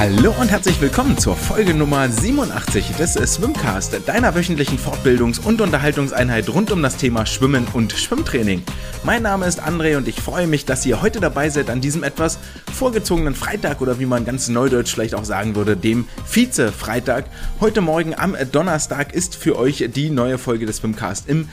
Hallo und herzlich willkommen zur Folge Nummer 87 des Swimcast, deiner wöchentlichen Fortbildungs- und Unterhaltungseinheit rund um das Thema Schwimmen und Schwimmtraining. Mein Name ist André und ich freue mich, dass ihr heute dabei seid an diesem etwas vorgezogenen Freitag oder wie man ganz neudeutsch vielleicht auch sagen würde, dem Vize-Freitag. Heute Morgen am Donnerstag ist für euch die neue Folge des Swimcast im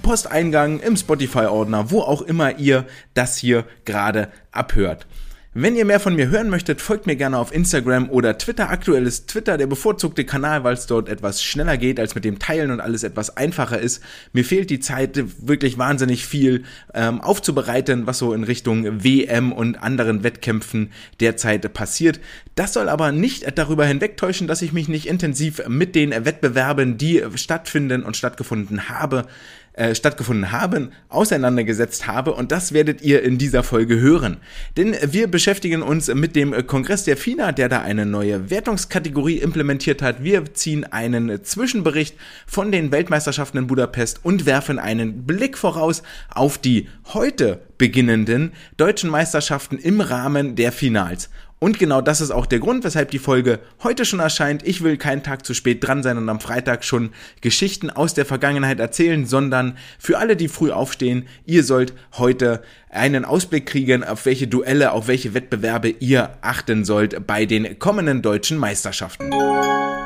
Posteingang, im Spotify-Ordner, wo auch immer ihr das hier gerade abhört. Wenn ihr mehr von mir hören möchtet, folgt mir gerne auf Instagram oder Twitter. Aktuell ist Twitter der bevorzugte Kanal, weil es dort etwas schneller geht als mit dem Teilen und alles etwas einfacher ist. Mir fehlt die Zeit, wirklich wahnsinnig viel ähm, aufzubereiten, was so in Richtung WM und anderen Wettkämpfen derzeit passiert. Das soll aber nicht darüber hinwegtäuschen, dass ich mich nicht intensiv mit den Wettbewerben, die stattfinden und stattgefunden habe, äh, stattgefunden haben, auseinandergesetzt habe und das werdet ihr in dieser Folge hören. Denn wir beschäftigen uns mit dem Kongress der FINA, der da eine neue Wertungskategorie implementiert hat. Wir ziehen einen Zwischenbericht von den Weltmeisterschaften in Budapest und werfen einen Blick voraus auf die heute beginnenden deutschen Meisterschaften im Rahmen der Finals. Und genau das ist auch der Grund, weshalb die Folge heute schon erscheint. Ich will keinen Tag zu spät dran sein und am Freitag schon Geschichten aus der Vergangenheit erzählen, sondern für alle, die früh aufstehen, ihr sollt heute einen Ausblick kriegen, auf welche Duelle, auf welche Wettbewerbe ihr achten sollt bei den kommenden deutschen Meisterschaften.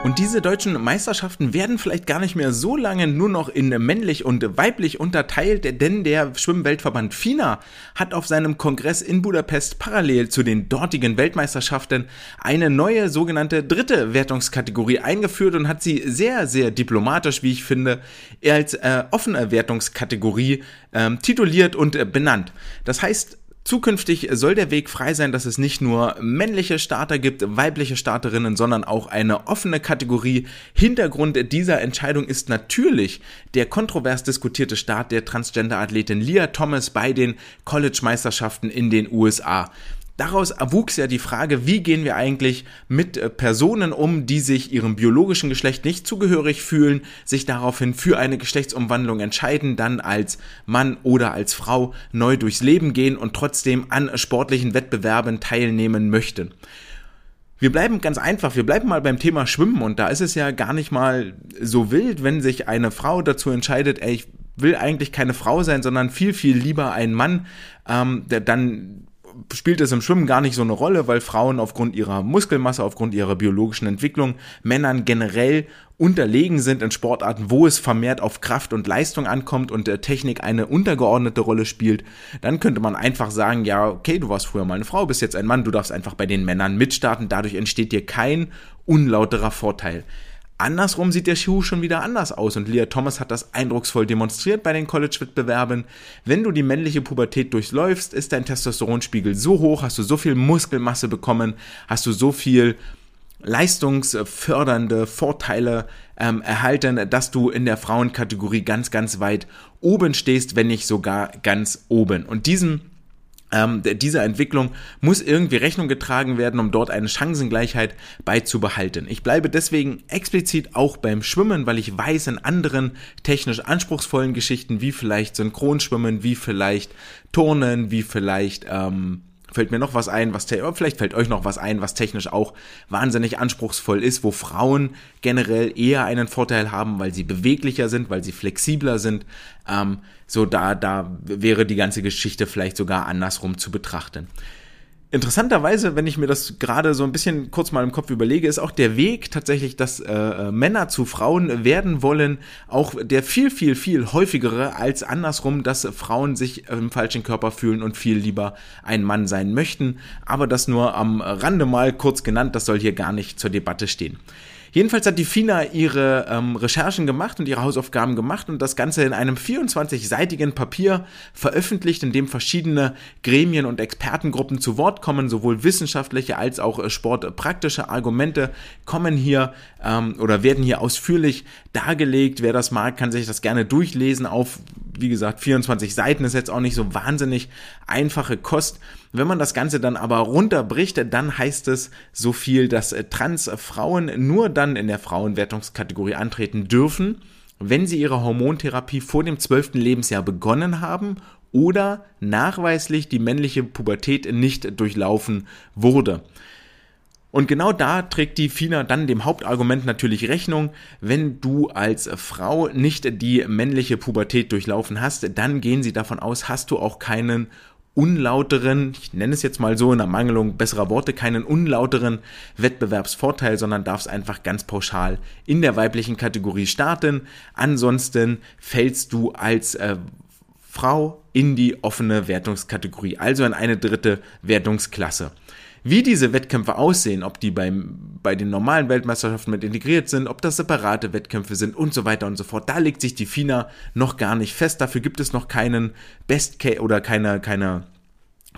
Und diese deutschen Meisterschaften werden vielleicht gar nicht mehr so lange nur noch in männlich und weiblich unterteilt, denn der Schwimmweltverband FINA hat auf seinem Kongress in Budapest parallel zu den dortigen Weltmeisterschaften eine neue sogenannte dritte Wertungskategorie eingeführt und hat sie sehr, sehr diplomatisch, wie ich finde, als äh, offene Wertungskategorie äh, tituliert und äh, benannt. Das heißt, Zukünftig soll der Weg frei sein, dass es nicht nur männliche Starter gibt, weibliche Starterinnen, sondern auch eine offene Kategorie. Hintergrund dieser Entscheidung ist natürlich der kontrovers diskutierte Start der Transgender-Athletin Leah Thomas bei den College-Meisterschaften in den USA. Daraus erwuchs ja die Frage, wie gehen wir eigentlich mit äh, Personen um, die sich ihrem biologischen Geschlecht nicht zugehörig fühlen, sich daraufhin für eine Geschlechtsumwandlung entscheiden, dann als Mann oder als Frau neu durchs Leben gehen und trotzdem an sportlichen Wettbewerben teilnehmen möchten. Wir bleiben ganz einfach, wir bleiben mal beim Thema Schwimmen und da ist es ja gar nicht mal so wild, wenn sich eine Frau dazu entscheidet, ey, ich will eigentlich keine Frau sein, sondern viel, viel lieber ein Mann, ähm, der dann spielt es im Schwimmen gar nicht so eine Rolle, weil Frauen aufgrund ihrer Muskelmasse, aufgrund ihrer biologischen Entwicklung Männern generell unterlegen sind in Sportarten, wo es vermehrt auf Kraft und Leistung ankommt und der Technik eine untergeordnete Rolle spielt, dann könnte man einfach sagen, ja, okay, du warst früher mal eine Frau, bist jetzt ein Mann, du darfst einfach bei den Männern mitstarten, dadurch entsteht dir kein unlauterer Vorteil. Andersrum sieht der Schuh schon wieder anders aus und Leah Thomas hat das eindrucksvoll demonstriert bei den College-Wettbewerben. Wenn du die männliche Pubertät durchläufst, ist dein Testosteronspiegel so hoch, hast du so viel Muskelmasse bekommen, hast du so viel leistungsfördernde Vorteile ähm, erhalten, dass du in der Frauenkategorie ganz, ganz weit oben stehst, wenn nicht sogar ganz oben. Und diesem ähm, dieser Entwicklung muss irgendwie Rechnung getragen werden, um dort eine Chancengleichheit beizubehalten. Ich bleibe deswegen explizit auch beim Schwimmen, weil ich weiß, in anderen technisch anspruchsvollen Geschichten, wie vielleicht Synchronschwimmen, wie vielleicht Turnen, wie vielleicht ähm, fällt mir noch was ein, was vielleicht fällt euch noch was ein, was technisch auch wahnsinnig anspruchsvoll ist, wo Frauen generell eher einen Vorteil haben, weil sie beweglicher sind, weil sie flexibler sind. Ähm, so da, da wäre die ganze Geschichte vielleicht sogar andersrum zu betrachten. Interessanterweise, wenn ich mir das gerade so ein bisschen kurz mal im Kopf überlege, ist auch der Weg tatsächlich, dass äh, äh, Männer zu Frauen werden wollen, auch der viel, viel, viel häufigere als andersrum, dass Frauen sich im falschen Körper fühlen und viel lieber ein Mann sein möchten. Aber das nur am Rande mal kurz genannt, das soll hier gar nicht zur Debatte stehen. Jedenfalls hat die FINA ihre ähm, Recherchen gemacht und ihre Hausaufgaben gemacht und das Ganze in einem 24-seitigen Papier veröffentlicht, in dem verschiedene Gremien und Expertengruppen zu Wort kommen, sowohl wissenschaftliche als auch äh, sportpraktische Argumente kommen hier ähm, oder werden hier ausführlich dargelegt. Wer das mag, kann sich das gerne durchlesen auf, wie gesagt, 24 Seiten ist jetzt auch nicht so wahnsinnig einfache Kost. Wenn man das Ganze dann aber runterbricht, dann heißt es so viel, dass äh, Transfrauen nur dann in der Frauenwertungskategorie antreten dürfen, wenn sie ihre Hormontherapie vor dem zwölften Lebensjahr begonnen haben oder nachweislich die männliche Pubertät nicht durchlaufen wurde. Und genau da trägt die FINA dann dem Hauptargument natürlich Rechnung. Wenn du als Frau nicht die männliche Pubertät durchlaufen hast, dann gehen sie davon aus, hast du auch keinen unlauteren, ich nenne es jetzt mal so in der Mangelung besserer Worte, keinen unlauteren Wettbewerbsvorteil, sondern darfst einfach ganz pauschal in der weiblichen Kategorie starten. Ansonsten fällst du als äh, Frau in die offene Wertungskategorie, also in eine dritte Wertungsklasse. Wie diese Wettkämpfe aussehen, ob die beim, bei den normalen Weltmeisterschaften mit integriert sind, ob das separate Wettkämpfe sind und so weiter und so fort, da legt sich die FINA noch gar nicht fest. Dafür gibt es noch keinen Best Case oder keine, keine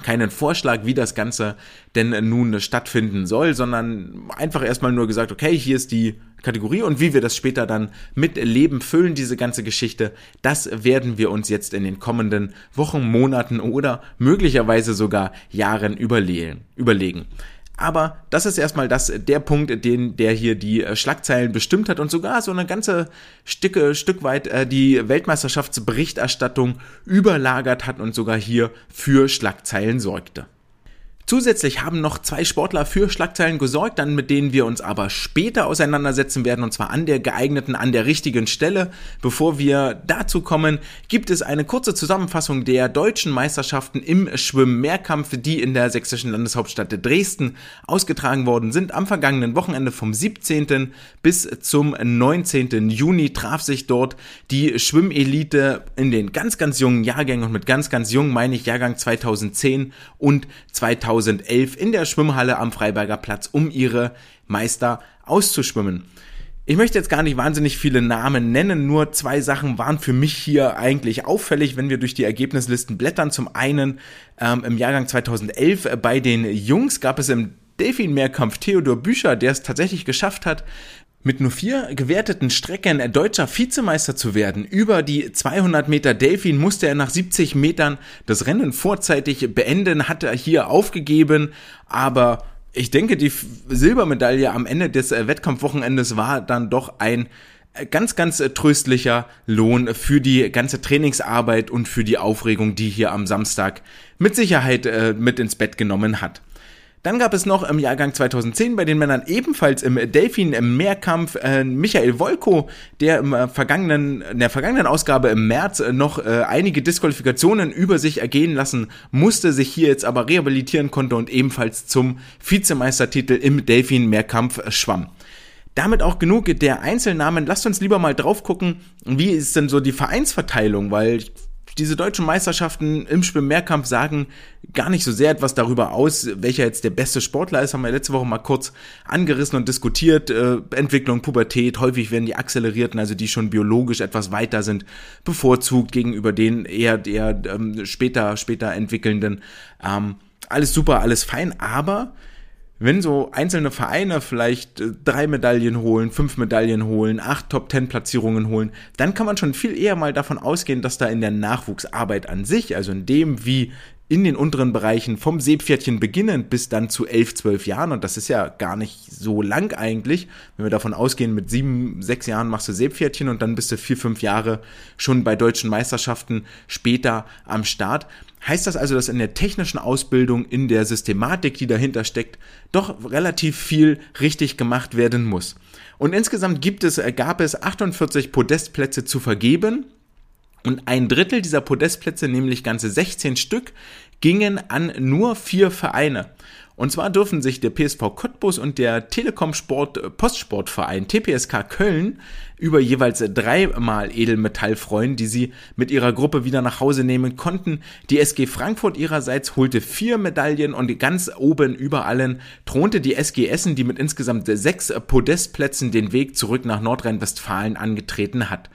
keinen Vorschlag, wie das Ganze denn nun stattfinden soll, sondern einfach erstmal nur gesagt, okay, hier ist die Kategorie und wie wir das später dann mit Leben füllen, diese ganze Geschichte, das werden wir uns jetzt in den kommenden Wochen, Monaten oder möglicherweise sogar Jahren überlegen. Aber das ist erstmal das, der Punkt, den, der hier die äh, Schlagzeilen bestimmt hat und sogar so eine ganze Stücke, Stück weit äh, die Weltmeisterschaftsberichterstattung überlagert hat und sogar hier für Schlagzeilen sorgte. Zusätzlich haben noch zwei Sportler für Schlagzeilen gesorgt, dann mit denen wir uns aber später auseinandersetzen werden und zwar an der geeigneten, an der richtigen Stelle. Bevor wir dazu kommen, gibt es eine kurze Zusammenfassung der deutschen Meisterschaften im Schwimm-Mehrkampf, die in der sächsischen Landeshauptstadt Dresden ausgetragen worden sind. Am vergangenen Wochenende vom 17. bis zum 19. Juni traf sich dort die Schwimmelite in den ganz, ganz jungen Jahrgängen und mit ganz, ganz jung meine ich Jahrgang 2010 und 2000 2011 in der Schwimmhalle am Freiberger Platz, um ihre Meister auszuschwimmen. Ich möchte jetzt gar nicht wahnsinnig viele Namen nennen, nur zwei Sachen waren für mich hier eigentlich auffällig, wenn wir durch die Ergebnislisten blättern. Zum einen ähm, im Jahrgang 2011 äh, bei den Jungs gab es im Delfin-Mehrkampf Theodor Bücher, der es tatsächlich geschafft hat, mit nur vier gewerteten Strecken deutscher Vizemeister zu werden, über die 200 Meter Delfin musste er nach 70 Metern das Rennen vorzeitig beenden, hat er hier aufgegeben, aber ich denke, die Silbermedaille am Ende des äh, Wettkampfwochenendes war dann doch ein äh, ganz, ganz äh, tröstlicher Lohn für die ganze Trainingsarbeit und für die Aufregung, die hier am Samstag mit Sicherheit mit ins Bett genommen hat. Dann gab es noch im Jahrgang 2010 bei den Männern ebenfalls im Delfin im Mehrkampf äh, Michael Wolko, der im äh, vergangenen, in der vergangenen Ausgabe im März äh, noch äh, einige Disqualifikationen über sich ergehen lassen musste, sich hier jetzt aber rehabilitieren konnte und ebenfalls zum Vizemeistertitel im Delfin Mehrkampf äh, schwamm. Damit auch genug der Einzelnamen. Lasst uns lieber mal drauf gucken, wie ist denn so die Vereinsverteilung, weil ich diese deutschen Meisterschaften im Schwimmmehrkampf sagen gar nicht so sehr etwas darüber aus, welcher jetzt der beste Sportler ist. Haben wir letzte Woche mal kurz angerissen und diskutiert. Äh, Entwicklung, Pubertät, häufig werden die Accelerierten, also die schon biologisch etwas weiter sind, bevorzugt gegenüber den eher, eher ähm, später, später entwickelnden. Ähm, alles super, alles fein, aber wenn so einzelne Vereine vielleicht äh, drei Medaillen holen, fünf Medaillen holen, acht Top-Ten-Platzierungen holen, dann kann man schon viel eher mal davon ausgehen, dass da in der Nachwuchsarbeit an sich, also in dem, wie in den unteren Bereichen vom Seepferdchen beginnend bis dann zu elf, zwölf Jahren. Und das ist ja gar nicht so lang eigentlich. Wenn wir davon ausgehen, mit sieben, sechs Jahren machst du Seepferdchen und dann bist du vier, fünf Jahre schon bei deutschen Meisterschaften später am Start. Heißt das also, dass in der technischen Ausbildung, in der Systematik, die dahinter steckt, doch relativ viel richtig gemacht werden muss. Und insgesamt gibt es, gab es 48 Podestplätze zu vergeben und ein Drittel dieser Podestplätze, nämlich ganze 16 Stück, gingen an nur vier Vereine. Und zwar dürfen sich der PSV Cottbus und der Telekom Sport Postsportverein TPSK Köln über jeweils dreimal Edelmetall freuen, die sie mit ihrer Gruppe wieder nach Hause nehmen konnten. Die SG Frankfurt ihrerseits holte vier Medaillen und ganz oben über allen thronte die SG Essen, die mit insgesamt sechs Podestplätzen den Weg zurück nach Nordrhein-Westfalen angetreten hat.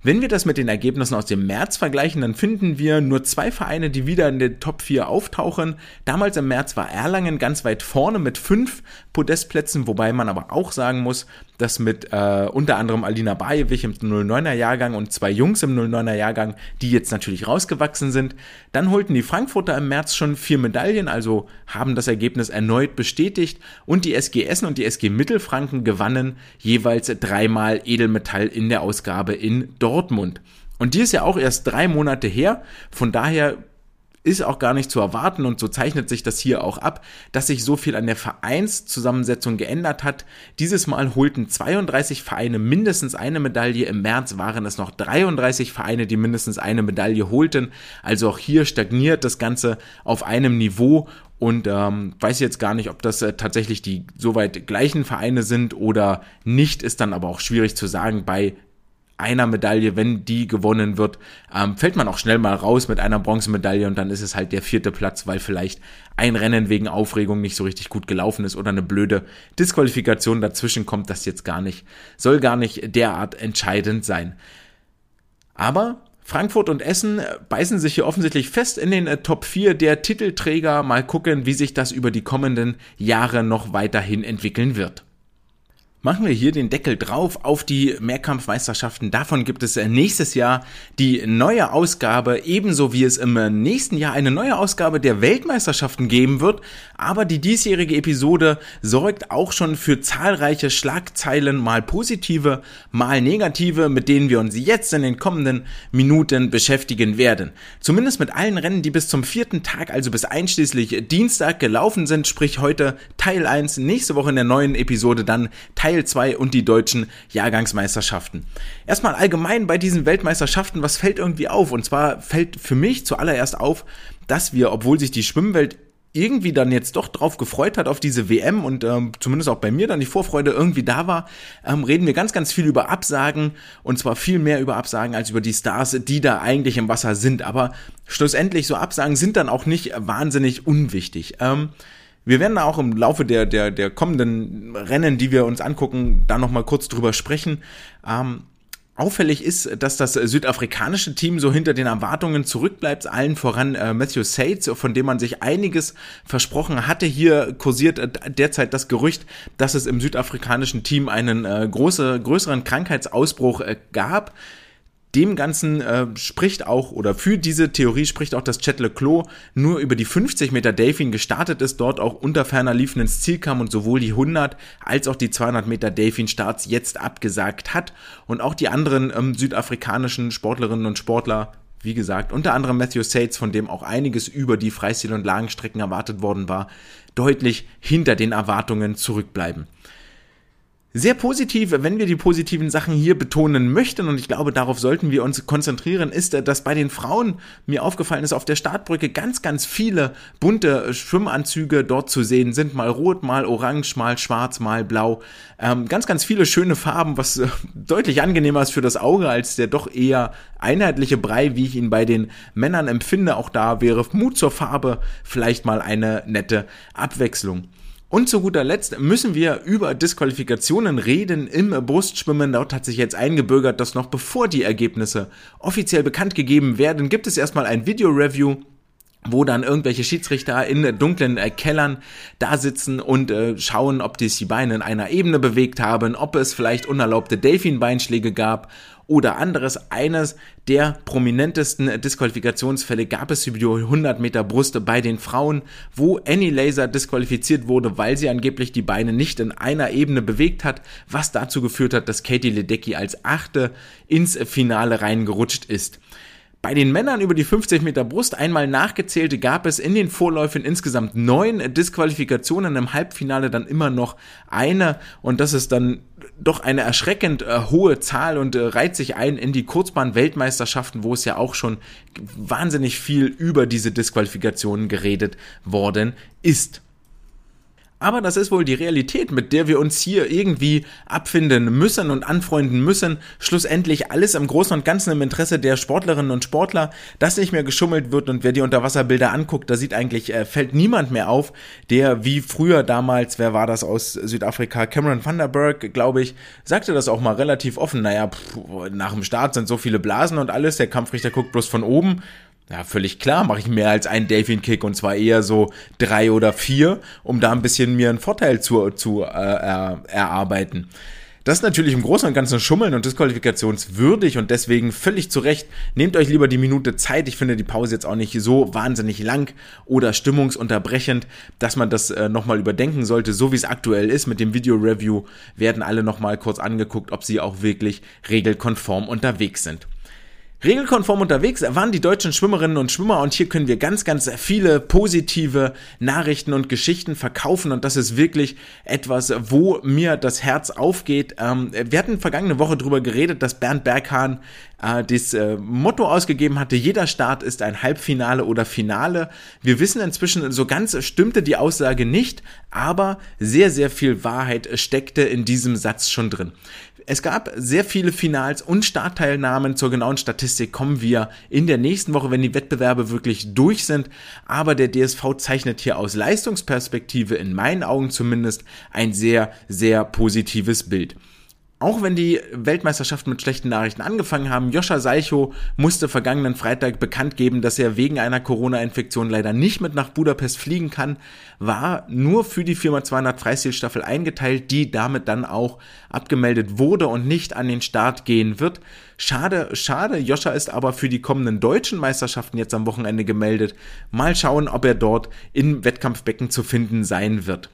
Wenn wir das mit den Ergebnissen aus dem März vergleichen, dann finden wir nur zwei Vereine, die wieder in den Top 4 auftauchen. Damals im März war Erlangen ganz weit vorne mit fünf Podestplätzen, wobei man aber auch sagen muss, dass mit äh, unter anderem Alina Bajewich im 09er Jahrgang und zwei Jungs im 09er Jahrgang, die jetzt natürlich rausgewachsen sind. Dann holten die Frankfurter im März schon vier Medaillen, also haben das Ergebnis erneut bestätigt und die SG Essen und die SG Mittelfranken gewannen jeweils dreimal Edelmetall in der Ausgabe in Dortmund. Und die ist ja auch erst drei Monate her, von daher ist auch gar nicht zu erwarten und so zeichnet sich das hier auch ab, dass sich so viel an der Vereinszusammensetzung geändert hat. Dieses Mal holten 32 Vereine mindestens eine Medaille. Im März waren es noch 33 Vereine, die mindestens eine Medaille holten. Also auch hier stagniert das Ganze auf einem Niveau und ähm, weiß jetzt gar nicht, ob das äh, tatsächlich die soweit gleichen Vereine sind oder nicht, ist dann aber auch schwierig zu sagen bei einer Medaille, wenn die gewonnen wird, ähm, fällt man auch schnell mal raus mit einer Bronzemedaille und dann ist es halt der vierte Platz, weil vielleicht ein Rennen wegen Aufregung nicht so richtig gut gelaufen ist oder eine blöde Disqualifikation dazwischen kommt, das jetzt gar nicht, soll gar nicht derart entscheidend sein. Aber Frankfurt und Essen beißen sich hier offensichtlich fest in den äh, Top 4 der Titelträger. Mal gucken, wie sich das über die kommenden Jahre noch weiterhin entwickeln wird machen wir hier den Deckel drauf auf die Mehrkampfmeisterschaften. Davon gibt es äh, nächstes Jahr die neue Ausgabe, ebenso wie es im äh, nächsten Jahr eine neue Ausgabe der Weltmeisterschaften geben wird. Aber die diesjährige Episode sorgt auch schon für zahlreiche Schlagzeilen, mal positive, mal negative, mit denen wir uns jetzt in den kommenden Minuten beschäftigen werden. Zumindest mit allen Rennen, die bis zum vierten Tag, also bis einschließlich Dienstag gelaufen sind, sprich heute Teil 1, nächste Woche in der neuen Episode dann Teil Teil 2 und die deutschen Jahrgangsmeisterschaften. Erstmal allgemein bei diesen Weltmeisterschaften, was fällt irgendwie auf? Und zwar fällt für mich zuallererst auf, dass wir, obwohl sich die Schwimmwelt irgendwie dann jetzt doch drauf gefreut hat auf diese WM und ähm, zumindest auch bei mir dann die Vorfreude irgendwie da war, ähm, reden wir ganz, ganz viel über Absagen und zwar viel mehr über Absagen als über die Stars, die da eigentlich im Wasser sind. Aber schlussendlich so Absagen sind dann auch nicht wahnsinnig unwichtig. Ähm, wir werden da auch im Laufe der, der, der kommenden Rennen, die wir uns angucken, da nochmal kurz drüber sprechen. Ähm, Auffällig ist, dass das südafrikanische Team so hinter den Erwartungen zurückbleibt, allen voran äh, Matthew Sates, von dem man sich einiges versprochen hatte. Hier kursiert äh, derzeit das Gerücht, dass es im südafrikanischen Team einen äh, große, größeren Krankheitsausbruch äh, gab dem Ganzen äh, spricht auch, oder für diese Theorie spricht auch, dass Chet Leclos nur über die 50 Meter Delfin gestartet ist, dort auch unter ferner liefen ins Ziel kam und sowohl die 100 als auch die 200 Meter Delfin Starts jetzt abgesagt hat. Und auch die anderen ähm, südafrikanischen Sportlerinnen und Sportler wie gesagt, unter anderem Matthew Sates, von dem auch einiges über die Freistil- und Lagenstrecken erwartet worden war, deutlich hinter den Erwartungen zurückbleiben sehr positiv, wenn wir die positiven Sachen hier betonen möchten, und ich glaube, darauf sollten wir uns konzentrieren, ist, dass bei den Frauen mir aufgefallen ist, auf der Startbrücke ganz, ganz viele bunte Schwimmanzüge dort zu sehen sind. Mal rot, mal orange, mal schwarz, mal blau. Ähm, ganz, ganz viele schöne Farben, was äh, deutlich angenehmer ist für das Auge als der doch eher einheitliche Brei, wie ich ihn bei den Männern empfinde. Auch da wäre Mut zur Farbe vielleicht mal eine nette Abwechslung. Und zu guter Letzt müssen wir über Disqualifikationen reden im Brustschwimmen. Dort hat sich jetzt eingebürgert, dass noch bevor die Ergebnisse offiziell bekannt gegeben werden, gibt es erstmal ein Video-Review wo dann irgendwelche Schiedsrichter in dunklen äh, Kellern da sitzen und äh, schauen, ob die Beine in einer Ebene bewegt haben, ob es vielleicht unerlaubte Delfinbeinschläge gab oder anderes. Eines der prominentesten Disqualifikationsfälle gab es über die 100 Meter Brust bei den Frauen, wo Annie Laser disqualifiziert wurde, weil sie angeblich die Beine nicht in einer Ebene bewegt hat, was dazu geführt hat, dass Katie Ledecky als Achte ins Finale reingerutscht ist. Bei den Männern über die 50 Meter Brust einmal nachgezählt gab es in den Vorläufen insgesamt neun Disqualifikationen, im Halbfinale dann immer noch eine und das ist dann doch eine erschreckend äh, hohe Zahl und äh, reiht sich ein in die Kurzbahn-Weltmeisterschaften, wo es ja auch schon wahnsinnig viel über diese Disqualifikationen geredet worden ist. Aber das ist wohl die Realität, mit der wir uns hier irgendwie abfinden müssen und anfreunden müssen. Schlussendlich alles im Großen und Ganzen im Interesse der Sportlerinnen und Sportler, dass nicht mehr geschummelt wird und wer die Unterwasserbilder anguckt, da sieht eigentlich, äh, fällt niemand mehr auf, der wie früher damals, wer war das aus Südafrika, Cameron Vanderberg, glaube ich, sagte das auch mal relativ offen. Naja, pff, nach dem Start sind so viele Blasen und alles, der Kampfrichter guckt bloß von oben ja, völlig klar, mache ich mehr als einen Delfin-Kick und zwar eher so drei oder vier, um da ein bisschen mir einen Vorteil zu, zu äh, er, erarbeiten. Das ist natürlich im Großen und Ganzen Schummeln und disqualifikationswürdig und deswegen völlig zu Recht. Nehmt euch lieber die Minute Zeit. Ich finde die Pause jetzt auch nicht so wahnsinnig lang oder stimmungsunterbrechend, dass man das äh, nochmal überdenken sollte. So wie es aktuell ist mit dem Video-Review werden alle nochmal kurz angeguckt, ob sie auch wirklich regelkonform unterwegs sind. Regelkonform unterwegs waren die deutschen Schwimmerinnen und Schwimmer und hier können wir ganz, ganz viele positive Nachrichten und Geschichten verkaufen und das ist wirklich etwas, wo mir das Herz aufgeht. Ähm, wir hatten vergangene Woche darüber geredet, dass Bernd Berghahn äh, das äh, Motto ausgegeben hatte, jeder Start ist ein Halbfinale oder Finale. Wir wissen inzwischen, so ganz stimmte die Aussage nicht, aber sehr, sehr viel Wahrheit steckte in diesem Satz schon drin. Es gab sehr viele Finals und Startteilnahmen. Zur genauen Statistik kommen wir in der nächsten Woche, wenn die Wettbewerbe wirklich durch sind. Aber der DSV zeichnet hier aus Leistungsperspektive, in meinen Augen zumindest, ein sehr, sehr positives Bild. Auch wenn die Weltmeisterschaften mit schlechten Nachrichten angefangen haben, Joscha Seicho musste vergangenen Freitag bekannt geben, dass er wegen einer Corona-Infektion leider nicht mit nach Budapest fliegen kann, war nur für die Firma 200 Freistilstaffel eingeteilt, die damit dann auch abgemeldet wurde und nicht an den Start gehen wird. Schade, schade. Joscha ist aber für die kommenden deutschen Meisterschaften jetzt am Wochenende gemeldet. Mal schauen, ob er dort im Wettkampfbecken zu finden sein wird.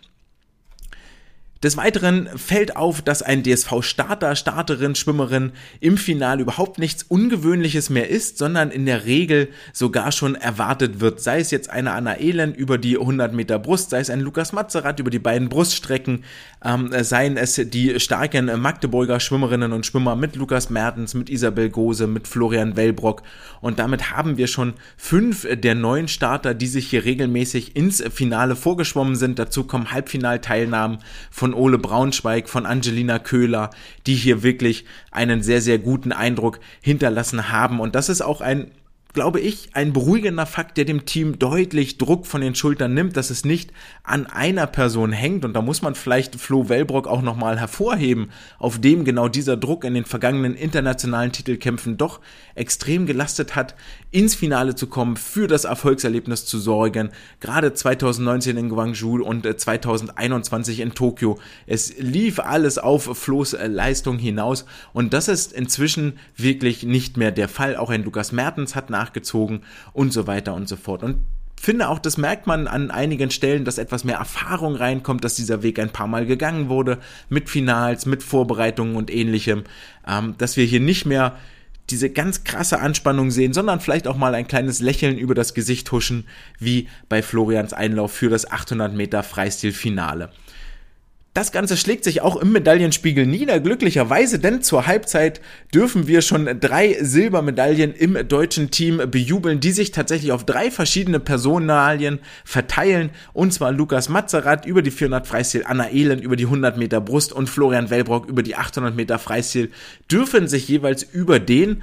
Des Weiteren fällt auf, dass ein DSV-Starter, Starterin, Schwimmerin im Finale überhaupt nichts Ungewöhnliches mehr ist, sondern in der Regel sogar schon erwartet wird. Sei es jetzt eine Anna Elend über die 100 Meter Brust, sei es ein Lukas Mazerat über die beiden Bruststrecken, ähm, seien es die starken Magdeburger Schwimmerinnen und Schwimmer mit Lukas Mertens, mit Isabel Gose, mit Florian Wellbrock. Und damit haben wir schon fünf der neuen Starter, die sich hier regelmäßig ins Finale vorgeschwommen sind. Dazu kommen Halbfinalteilnahmen von Ole Braunschweig, von Angelina Köhler, die hier wirklich einen sehr, sehr guten Eindruck hinterlassen haben. Und das ist auch ein glaube ich, ein beruhigender Fakt, der dem Team deutlich Druck von den Schultern nimmt, dass es nicht an einer Person hängt. Und da muss man vielleicht Flo Wellbrock auch nochmal hervorheben, auf dem genau dieser Druck in den vergangenen internationalen Titelkämpfen doch extrem gelastet hat, ins Finale zu kommen, für das Erfolgserlebnis zu sorgen. Gerade 2019 in Guangzhou und 2021 in Tokio. Es lief alles auf Flo's Leistung hinaus. Und das ist inzwischen wirklich nicht mehr der Fall. Auch ein Lukas Mertens hat nach nachgezogen und so weiter und so fort. Und finde auch, das merkt man an einigen Stellen, dass etwas mehr Erfahrung reinkommt, dass dieser Weg ein paar Mal gegangen wurde, mit Finals, mit Vorbereitungen und ähnlichem, ähm, dass wir hier nicht mehr diese ganz krasse Anspannung sehen, sondern vielleicht auch mal ein kleines Lächeln über das Gesicht huschen, wie bei Florians Einlauf für das 800 Meter Freistil-Finale. Das Ganze schlägt sich auch im Medaillenspiegel nieder, glücklicherweise, denn zur Halbzeit dürfen wir schon drei Silbermedaillen im deutschen Team bejubeln, die sich tatsächlich auf drei verschiedene Personalien verteilen. Und zwar Lukas Mazerat über die 400 Freistil, Anna Ehlen über die 100 Meter Brust und Florian Wellbrock über die 800 Meter Freistil dürfen sich jeweils über den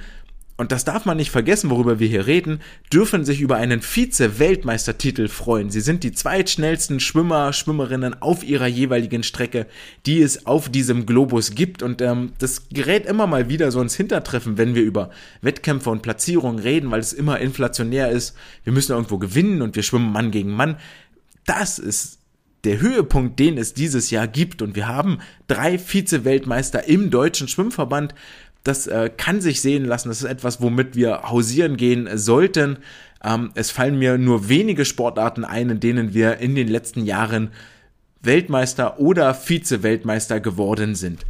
und das darf man nicht vergessen, worüber wir hier reden, dürfen sich über einen Vize-Weltmeistertitel freuen. Sie sind die zweitschnellsten Schwimmer, Schwimmerinnen auf ihrer jeweiligen Strecke, die es auf diesem Globus gibt. Und ähm, das gerät immer mal wieder so ins Hintertreffen, wenn wir über Wettkämpfe und Platzierungen reden, weil es immer inflationär ist. Wir müssen irgendwo gewinnen und wir schwimmen Mann gegen Mann. Das ist der Höhepunkt, den es dieses Jahr gibt. Und wir haben drei Vize-Weltmeister im deutschen Schwimmverband das äh, kann sich sehen lassen. Das ist etwas, womit wir hausieren gehen sollten. Ähm, es fallen mir nur wenige Sportarten ein, in denen wir in den letzten Jahren Weltmeister oder Vize-Weltmeister geworden sind.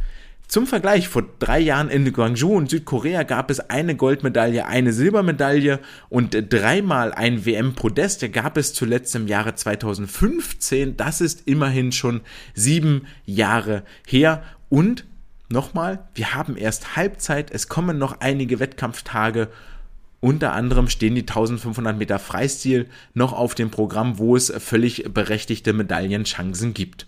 Zum Vergleich, vor drei Jahren in Guangzhou und Südkorea gab es eine Goldmedaille, eine Silbermedaille und dreimal ein WM-Podest. gab es zuletzt im Jahre 2015. Das ist immerhin schon sieben Jahre her. Und Nochmal, wir haben erst Halbzeit, es kommen noch einige Wettkampftage. Unter anderem stehen die 1500 Meter Freistil noch auf dem Programm, wo es völlig berechtigte Medaillenchancen gibt.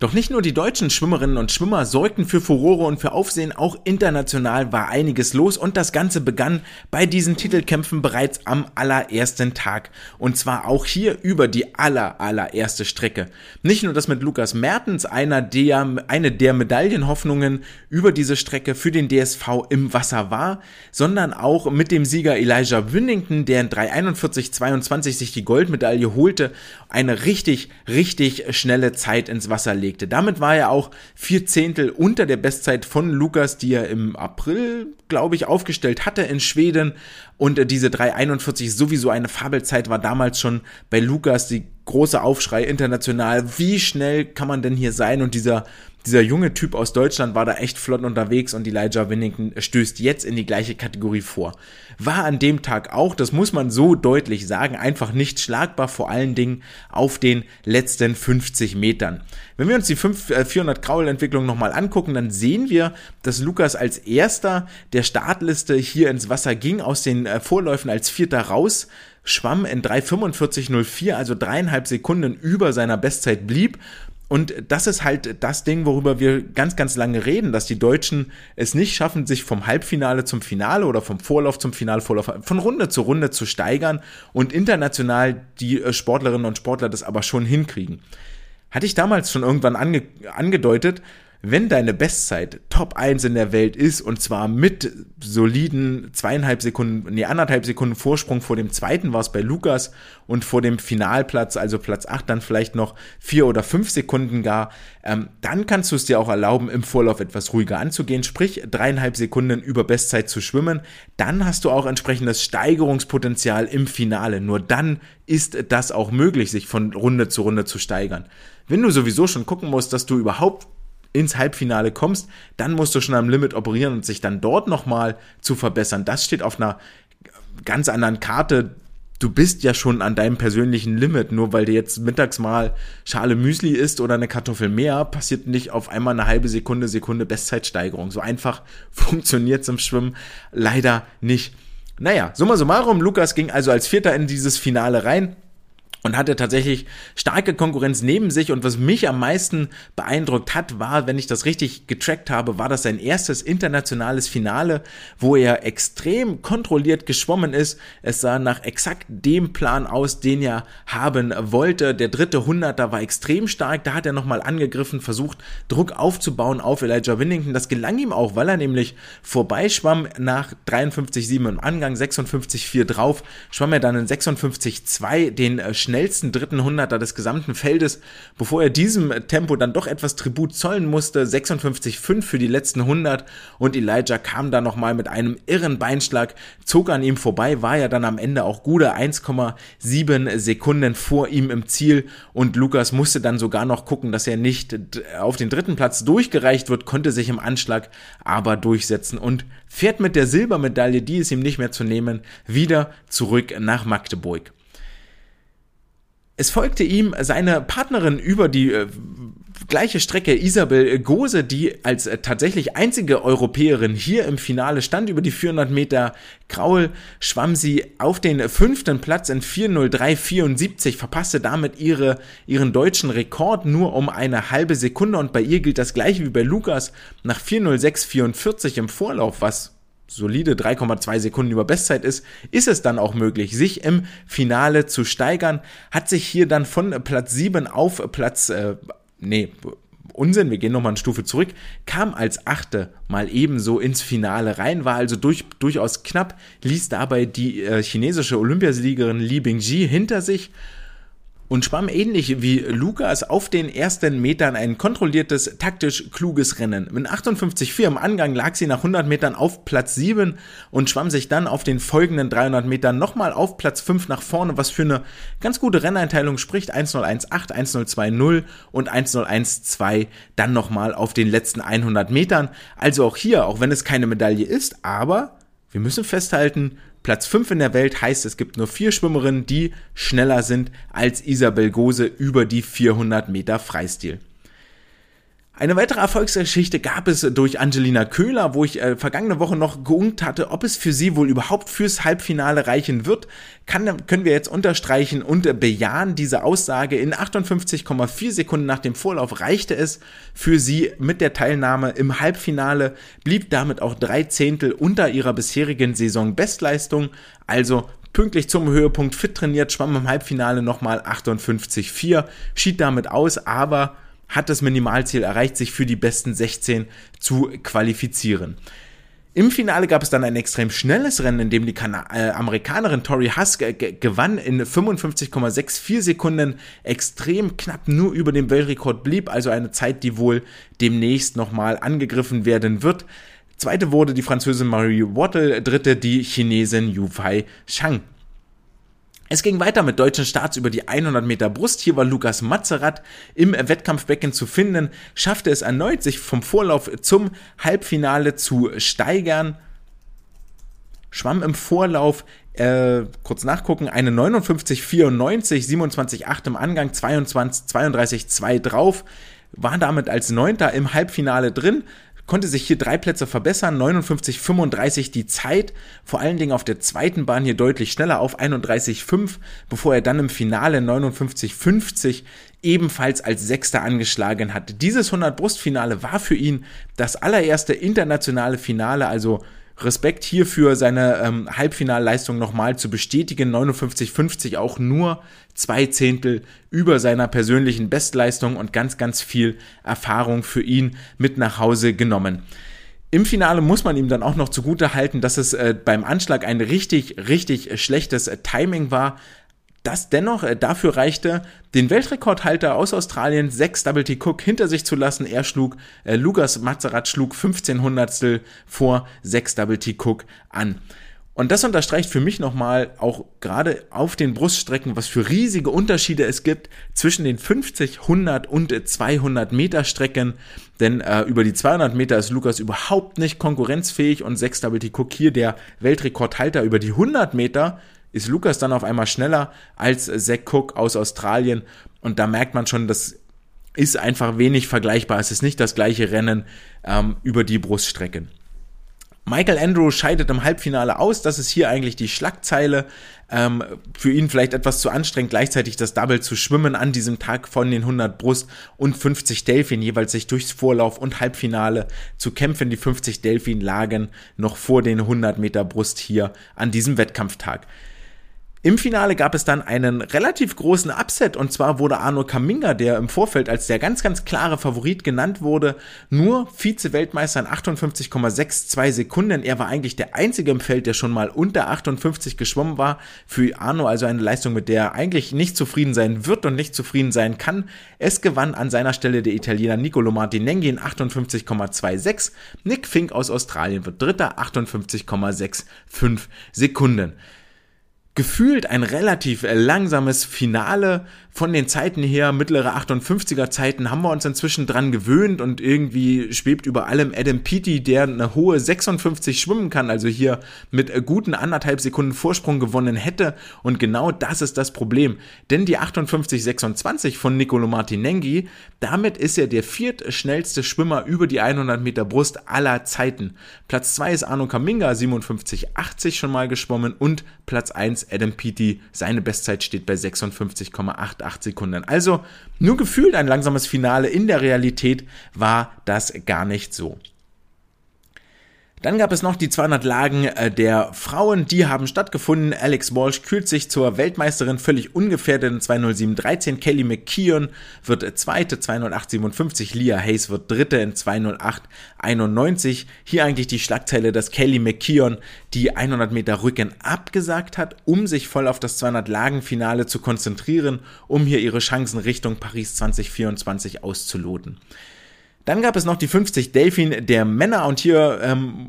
Doch nicht nur die deutschen Schwimmerinnen und Schwimmer sorgten für Furore und für Aufsehen, auch international war einiges los und das Ganze begann bei diesen Titelkämpfen bereits am allerersten Tag. Und zwar auch hier über die aller, allererste Strecke. Nicht nur, dass mit Lukas Mertens einer der, eine der Medaillenhoffnungen über diese Strecke für den DSV im Wasser war, sondern auch mit dem Sieger Elijah Winnington, der in 341,22 sich die Goldmedaille holte, eine richtig, richtig schnelle Zeit ins Wasser legte legte. Damit war er auch vier Zehntel unter der Bestzeit von Lukas, die er im April, glaube ich, aufgestellt hatte in Schweden. Und äh, diese 3,41 sowieso eine Fabelzeit war damals schon bei Lukas die große Aufschrei international. Wie schnell kann man denn hier sein? Und dieser dieser junge Typ aus Deutschland war da echt flott unterwegs und Elijah Winnington stößt jetzt in die gleiche Kategorie vor. War an dem Tag auch, das muss man so deutlich sagen, einfach nicht schlagbar, vor allen Dingen auf den letzten 50 Metern. Wenn wir uns die 5, 400 Kraul-Entwicklung nochmal angucken, dann sehen wir, dass Lukas als erster der Startliste hier ins Wasser ging, aus den äh, Vorläufen als vierter raus, schwamm in 3,45,04, also dreieinhalb Sekunden über seiner Bestzeit blieb und das ist halt das Ding, worüber wir ganz, ganz lange reden, dass die Deutschen es nicht schaffen, sich vom Halbfinale zum Finale oder vom Vorlauf zum Finale, Vorlauf, von Runde zu Runde zu steigern und international die äh, Sportlerinnen und Sportler das aber schon hinkriegen. Hatte ich damals schon irgendwann ange angedeutet, wenn deine Bestzeit Top 1 in der Welt ist und zwar mit soliden zweieinhalb Sekunden, nee, anderthalb Sekunden Vorsprung vor dem zweiten war es bei Lukas und vor dem Finalplatz, also Platz 8, dann vielleicht noch vier oder fünf Sekunden gar, ähm, dann kannst du es dir auch erlauben, im Vorlauf etwas ruhiger anzugehen, sprich dreieinhalb Sekunden über Bestzeit zu schwimmen. Dann hast du auch entsprechendes Steigerungspotenzial im Finale. Nur dann ist das auch möglich, sich von Runde zu Runde zu steigern. Wenn du sowieso schon gucken musst, dass du überhaupt ins Halbfinale kommst, dann musst du schon am Limit operieren und sich dann dort nochmal zu verbessern. Das steht auf einer ganz anderen Karte. Du bist ja schon an deinem persönlichen Limit. Nur weil du jetzt mittags mal Schale Müsli isst oder eine Kartoffel mehr, passiert nicht auf einmal eine halbe Sekunde, Sekunde Bestzeitsteigerung. So einfach funktioniert es im Schwimmen leider nicht. Naja, summa summarum, Lukas ging also als Vierter in dieses Finale rein und hatte tatsächlich starke Konkurrenz neben sich und was mich am meisten beeindruckt hat, war, wenn ich das richtig getrackt habe, war das sein erstes internationales Finale, wo er extrem kontrolliert geschwommen ist. Es sah nach exakt dem Plan aus, den er haben wollte. Der dritte Hunderter war extrem stark, da hat er nochmal angegriffen, versucht Druck aufzubauen auf Elijah Winnington. Das gelang ihm auch, weil er nämlich vorbeischwamm nach 53,7 im Angang, 56,4 drauf, schwamm er dann in 56,2 den äh, schnellsten dritten Hunderter des gesamten Feldes, bevor er diesem Tempo dann doch etwas Tribut zollen musste. 56,5 für die letzten 100 und Elijah kam dann nochmal mit einem irren Beinschlag, zog an ihm vorbei, war ja dann am Ende auch gute 1,7 Sekunden vor ihm im Ziel und Lukas musste dann sogar noch gucken, dass er nicht auf den dritten Platz durchgereicht wird, konnte sich im Anschlag aber durchsetzen und fährt mit der Silbermedaille, die ist ihm nicht mehr zu nehmen, wieder zurück nach Magdeburg. Es folgte ihm seine Partnerin über die äh, gleiche Strecke, Isabel Gose, die als äh, tatsächlich einzige Europäerin hier im Finale stand. Über die 400 Meter Kraul schwamm sie auf den fünften Platz in 4.03.74, verpasste damit ihre, ihren deutschen Rekord nur um eine halbe Sekunde und bei ihr gilt das gleiche wie bei Lukas nach 4.06.44 im Vorlauf, was solide 3,2 Sekunden über Bestzeit ist, ist es dann auch möglich, sich im Finale zu steigern. Hat sich hier dann von Platz 7 auf Platz, äh, nee, Unsinn, wir gehen nochmal eine Stufe zurück, kam als Achte mal ebenso ins Finale rein, war also durch, durchaus knapp, ließ dabei die äh, chinesische Olympiasiegerin Li Bingji hinter sich und schwamm ähnlich wie Lukas auf den ersten Metern ein kontrolliertes, taktisch kluges Rennen. Mit 58,4 im Angang lag sie nach 100 Metern auf Platz 7 und schwamm sich dann auf den folgenden 300 Metern nochmal auf Platz 5 nach vorne, was für eine ganz gute Renneinteilung spricht. 1.018, 1.020 und 1.012 dann nochmal auf den letzten 100 Metern. Also auch hier, auch wenn es keine Medaille ist, aber wir müssen festhalten, Platz 5 in der Welt heißt, es gibt nur vier Schwimmerinnen, die schneller sind als Isabel Gose über die 400 Meter Freistil. Eine weitere Erfolgsgeschichte gab es durch Angelina Köhler, wo ich äh, vergangene Woche noch geungt hatte, ob es für sie wohl überhaupt fürs Halbfinale reichen wird. Kann, können wir jetzt unterstreichen und bejahen diese Aussage. In 58,4 Sekunden nach dem Vorlauf reichte es für sie mit der Teilnahme im Halbfinale, blieb damit auch drei Zehntel unter ihrer bisherigen Saisonbestleistung. Also pünktlich zum Höhepunkt fit trainiert, schwamm im Halbfinale nochmal 58,4, schied damit aus, aber hat das Minimalziel erreicht, sich für die besten 16 zu qualifizieren. Im Finale gab es dann ein extrem schnelles Rennen, in dem die kan äh, Amerikanerin Tori Husk gewann in 55,64 Sekunden, extrem knapp nur über dem Weltrekord blieb, also eine Zeit, die wohl demnächst nochmal angegriffen werden wird. Zweite wurde die Französin Marie Wattle, dritte die Chinesin Yu Fei Shang. Es ging weiter mit deutschen Starts über die 100 Meter Brust. Hier war Lukas Mazerat im Wettkampfbecken zu finden, schaffte es erneut, sich vom Vorlauf zum Halbfinale zu steigern. Schwamm im Vorlauf, äh, kurz nachgucken, eine 59,94, 27,8 im Angang, 22, 32,2 drauf, war damit als Neunter im Halbfinale drin, konnte sich hier drei Plätze verbessern, 59,35 die Zeit, vor allen Dingen auf der zweiten Bahn hier deutlich schneller auf 31,5, bevor er dann im Finale 59,50 ebenfalls als Sechster angeschlagen hat. Dieses 100 Brustfinale war für ihn das allererste internationale Finale, also Respekt hierfür, seine ähm, Halbfinalleistung nochmal zu bestätigen. 59,50 auch nur zwei Zehntel über seiner persönlichen Bestleistung und ganz, ganz viel Erfahrung für ihn mit nach Hause genommen. Im Finale muss man ihm dann auch noch zugute halten, dass es äh, beim Anschlag ein richtig, richtig schlechtes äh, Timing war das dennoch äh, dafür reichte, den Weltrekordhalter aus Australien, 6 Double T Cook, hinter sich zu lassen. Er schlug, äh, Lukas Mazerat schlug 15 Hundertstel vor 6 Double T Cook an. Und das unterstreicht für mich nochmal auch gerade auf den Bruststrecken, was für riesige Unterschiede es gibt zwischen den 50, 100 und 200 Meter Strecken. Denn äh, über die 200 Meter ist Lukas überhaupt nicht konkurrenzfähig und 6 Double T Cook hier der Weltrekordhalter über die 100 Meter ist Lukas dann auf einmal schneller als Zach Cook aus Australien. Und da merkt man schon, das ist einfach wenig vergleichbar. Es ist nicht das gleiche Rennen ähm, über die Bruststrecken. Michael Andrew scheidet im Halbfinale aus. Das ist hier eigentlich die Schlagzeile. Ähm, für ihn vielleicht etwas zu anstrengend, gleichzeitig das Double zu schwimmen an diesem Tag von den 100 Brust und 50 Delfin, jeweils sich durchs Vorlauf und Halbfinale zu kämpfen. Die 50 Delfin lagen noch vor den 100 Meter Brust hier an diesem Wettkampftag. Im Finale gab es dann einen relativ großen Upset und zwar wurde Arno Kaminga, der im Vorfeld als der ganz, ganz klare Favorit genannt wurde, nur Vize-Weltmeister in 58,62 Sekunden. Er war eigentlich der einzige im Feld, der schon mal unter 58 geschwommen war. Für Arno also eine Leistung, mit der er eigentlich nicht zufrieden sein wird und nicht zufrieden sein kann. Es gewann an seiner Stelle der Italiener Nicolo Martinenghi in 58,26. Nick Fink aus Australien wird Dritter, 58,65 Sekunden gefühlt ein relativ langsames Finale von den Zeiten her, mittlere 58er Zeiten, haben wir uns inzwischen dran gewöhnt und irgendwie schwebt über allem Adam Peaty, der eine hohe 56 schwimmen kann, also hier mit guten anderthalb Sekunden Vorsprung gewonnen hätte. Und genau das ist das Problem. Denn die 58-26 von Nicolo Martinenghi, damit ist er der viertschnellste Schwimmer über die 100 Meter Brust aller Zeiten. Platz 2 ist Arno Kaminga, 57-80 schon mal geschwommen und Platz 1 Adam Peaty, seine Bestzeit steht bei 56,88 8 Sekunden. Also nur gefühlt ein langsames Finale. In der Realität war das gar nicht so. Dann gab es noch die 200 Lagen äh, der Frauen, die haben stattgefunden. Alex Walsh kühlt sich zur Weltmeisterin völlig ungefährdet in 207.13. Kelly McKeon wird Zweite, 208.57. Leah Hayes wird Dritte in 208.91. Hier eigentlich die Schlagzeile, dass Kelly McKeon die 100 Meter Rücken abgesagt hat, um sich voll auf das 200 Lagen Finale zu konzentrieren, um hier ihre Chancen Richtung Paris 2024 auszuloten. Dann gab es noch die 50 Delfin der Männer und hier ähm,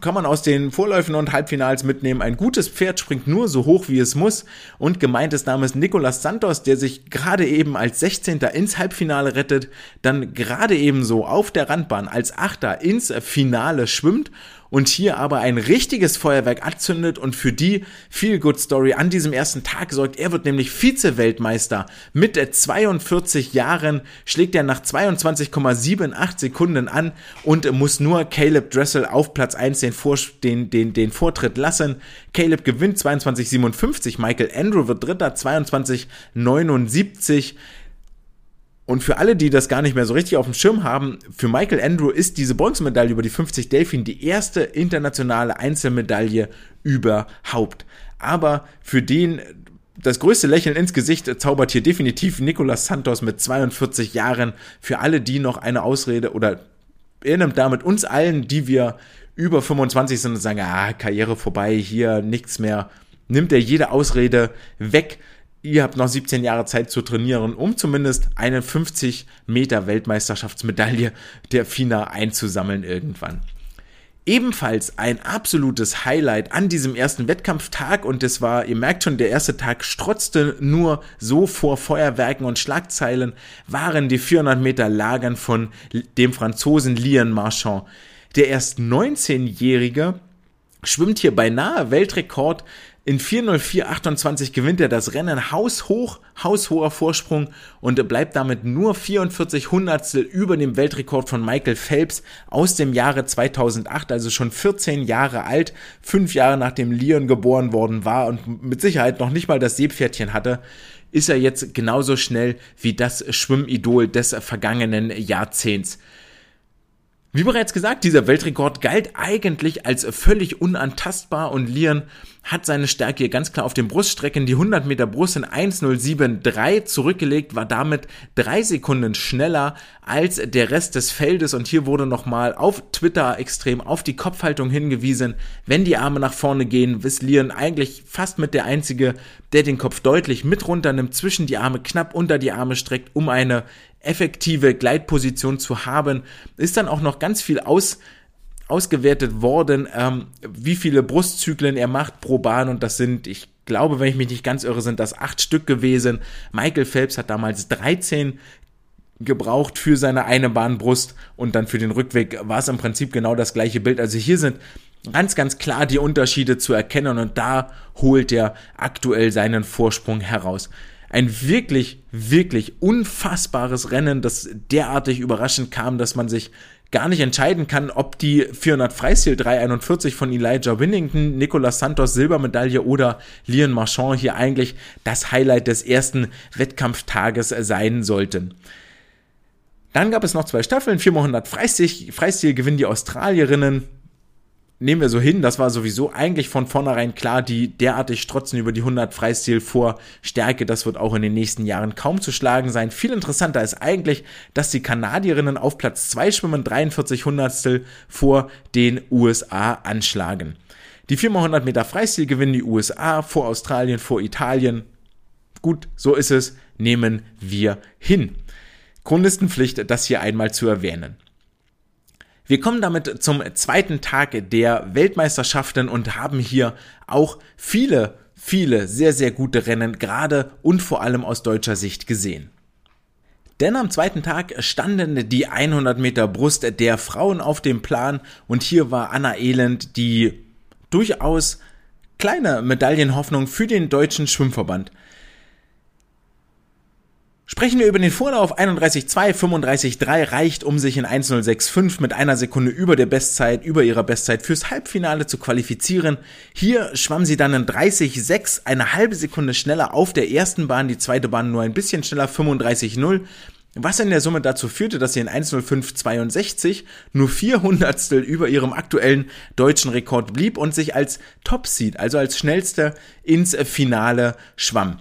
kann man aus den Vorläufen und Halbfinals mitnehmen. Ein gutes Pferd springt nur so hoch, wie es muss. Und gemeint ist namens Nicolas Santos, der sich gerade eben als 16. ins Halbfinale rettet, dann gerade eben so auf der Randbahn als Achter ins Finale schwimmt und hier aber ein richtiges Feuerwerk anzündet und für die Feel Good Story an diesem ersten Tag sorgt. Er wird nämlich Vize-Weltmeister. Mit 42 Jahren schlägt er nach 22,78 Sekunden an und muss nur Caleb Dressel auf Platz 1 den, Vor den, den, den Vortritt lassen. Caleb gewinnt 22,57, Michael Andrew wird Dritter 22,79. Und für alle, die das gar nicht mehr so richtig auf dem Schirm haben, für Michael Andrew ist diese Bronzemedaille über die 50 Delfin die erste internationale Einzelmedaille überhaupt. Aber für den das größte Lächeln ins Gesicht zaubert hier definitiv Nicolas Santos mit 42 Jahren. Für alle, die noch eine Ausrede oder er nimmt damit uns allen, die wir über 25 sind und sagen, ah, Karriere vorbei, hier nichts mehr, nimmt er jede Ausrede weg ihr habt noch 17 Jahre Zeit zu trainieren, um zumindest eine 50 Meter Weltmeisterschaftsmedaille der FINA einzusammeln irgendwann. Ebenfalls ein absolutes Highlight an diesem ersten Wettkampftag und es war, ihr merkt schon, der erste Tag strotzte nur so vor Feuerwerken und Schlagzeilen, waren die 400 Meter Lagern von dem Franzosen Lian Marchand. Der erst 19-Jährige schwimmt hier beinahe Weltrekord in 4.04.28 gewinnt er das Rennen haushoch, haushoher Vorsprung und bleibt damit nur 44 Hundertstel über dem Weltrekord von Michael Phelps aus dem Jahre 2008, also schon 14 Jahre alt, fünf Jahre nachdem Leon geboren worden war und mit Sicherheit noch nicht mal das Seepferdchen hatte, ist er jetzt genauso schnell wie das Schwimmidol des vergangenen Jahrzehnts. Wie bereits gesagt, dieser Weltrekord galt eigentlich als völlig unantastbar und Lian hat seine Stärke hier ganz klar auf den Bruststrecken. Die 100 Meter Brust in 1.07.3 zurückgelegt, war damit drei Sekunden schneller als der Rest des Feldes und hier wurde nochmal auf Twitter extrem auf die Kopfhaltung hingewiesen. Wenn die Arme nach vorne gehen, ist Lian eigentlich fast mit der Einzige, der den Kopf deutlich mit runternimmt, zwischen die Arme knapp unter die Arme streckt, um eine effektive Gleitposition zu haben, ist dann auch noch ganz viel aus, ausgewertet worden, ähm, wie viele Brustzyklen er macht pro Bahn und das sind, ich glaube, wenn ich mich nicht ganz irre, sind das acht Stück gewesen. Michael Phelps hat damals 13 gebraucht für seine eine Bahnbrust und dann für den Rückweg war es im Prinzip genau das gleiche Bild. Also hier sind ganz, ganz klar die Unterschiede zu erkennen und da holt er aktuell seinen Vorsprung heraus ein wirklich, wirklich unfassbares Rennen, das derartig überraschend kam, dass man sich gar nicht entscheiden kann, ob die 400 Freistil 341 von Elijah Winnington, Nicolas Santos Silbermedaille oder Lian Marchand hier eigentlich das Highlight des ersten Wettkampftages sein sollten. Dann gab es noch zwei Staffeln, 400 Freistil, Freistil gewinnen die Australierinnen, nehmen wir so hin, das war sowieso eigentlich von vornherein klar, die derartig strotzen über die 100 Freistil vor Stärke, das wird auch in den nächsten Jahren kaum zu schlagen sein. Viel interessanter ist eigentlich, dass die Kanadierinnen auf Platz 2 schwimmen, 43 Hundertstel vor den USA anschlagen. Die 4x100 Meter Freistil gewinnen die USA vor Australien, vor Italien. Gut, so ist es, nehmen wir hin. Chronistenpflicht, das hier einmal zu erwähnen. Wir kommen damit zum zweiten Tag der Weltmeisterschaften und haben hier auch viele, viele sehr, sehr gute Rennen gerade und vor allem aus deutscher Sicht gesehen. Denn am zweiten Tag standen die 100 Meter Brust der Frauen auf dem Plan und hier war Anna Elend die durchaus kleine Medaillenhoffnung für den deutschen Schwimmverband. Sprechen wir über den Vorlauf 31.2, 35.3 reicht, um sich in 1.06.5 mit einer Sekunde über der Bestzeit, über ihrer Bestzeit fürs Halbfinale zu qualifizieren. Hier schwamm sie dann in 30.6, eine halbe Sekunde schneller auf der ersten Bahn, die zweite Bahn nur ein bisschen schneller, 35.0. Was in der Summe dazu führte, dass sie in 1.05.62 nur 400 über ihrem aktuellen deutschen Rekord blieb und sich als Top-Seed, also als schnellste ins Finale schwamm.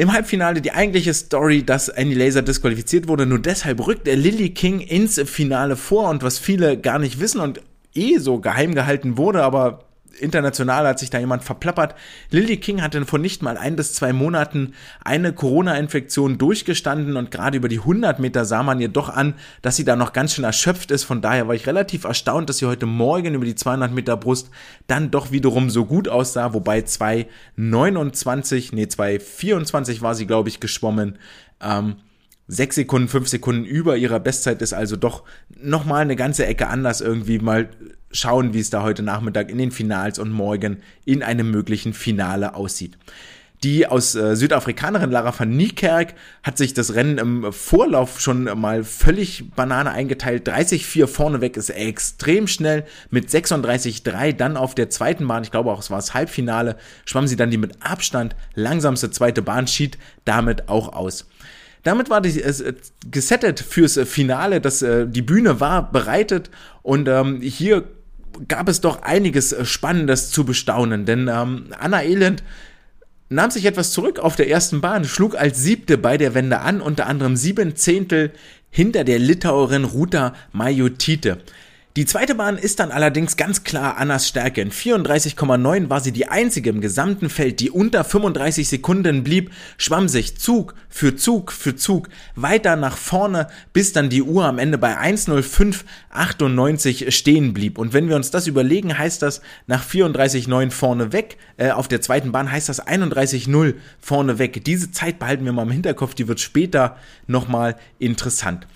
Im Halbfinale die eigentliche Story, dass Andy Laser disqualifiziert wurde. Nur deshalb rückt er Lily King ins Finale vor und was viele gar nicht wissen und eh so geheim gehalten wurde, aber international hat sich da jemand verplappert. Lily King hatte vor nicht mal ein bis zwei Monaten eine Corona-Infektion durchgestanden und gerade über die 100 Meter sah man ihr doch an, dass sie da noch ganz schön erschöpft ist. Von daher war ich relativ erstaunt, dass sie heute Morgen über die 200 Meter Brust dann doch wiederum so gut aussah, wobei 2,29, nee 2,24 war sie glaube ich geschwommen. Ähm, sechs Sekunden, fünf Sekunden über ihrer Bestzeit ist also doch nochmal eine ganze Ecke anders irgendwie mal schauen, wie es da heute Nachmittag in den Finals und morgen in einem möglichen Finale aussieht. Die aus äh, Südafrikanerin Lara van Niekerk hat sich das Rennen im Vorlauf schon mal völlig Banane eingeteilt. 30-4 vorneweg ist extrem schnell mit 36-3. Dann auf der zweiten Bahn, ich glaube auch es war das Halbfinale, schwamm sie dann die mit Abstand langsamste zweite Bahn, schied damit auch aus. Damit war die äh, gesettet fürs Finale, dass äh, die Bühne war bereitet und ähm, hier gab es doch einiges äh, Spannendes zu bestaunen, denn ähm, Anna Elend nahm sich etwas zurück auf der ersten Bahn, schlug als siebte bei der Wende an, unter anderem sieben Zehntel hinter der Litauerin Ruta Majotite. Die zweite Bahn ist dann allerdings ganz klar Annas Stärke. In 34,9 war sie die einzige im gesamten Feld, die unter 35 Sekunden blieb, schwamm sich Zug für Zug für Zug weiter nach vorne, bis dann die Uhr am Ende bei 1.05.98 stehen blieb. Und wenn wir uns das überlegen, heißt das nach 34,9 vorne weg, äh, auf der zweiten Bahn heißt das 31,0 vorne weg. Diese Zeit behalten wir mal im Hinterkopf, die wird später nochmal interessant.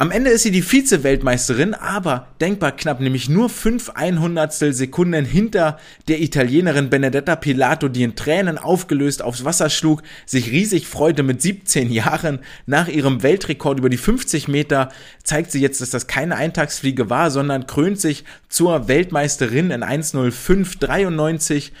Am Ende ist sie die Vize-Weltmeisterin, aber denkbar knapp, nämlich nur 5 Einhundertstel Sekunden hinter der Italienerin Benedetta Pilato, die in Tränen aufgelöst aufs Wasser schlug, sich riesig freute mit 17 Jahren. Nach ihrem Weltrekord über die 50 Meter zeigt sie jetzt, dass das keine Eintagsfliege war, sondern krönt sich zur Weltmeisterin in 1.05.93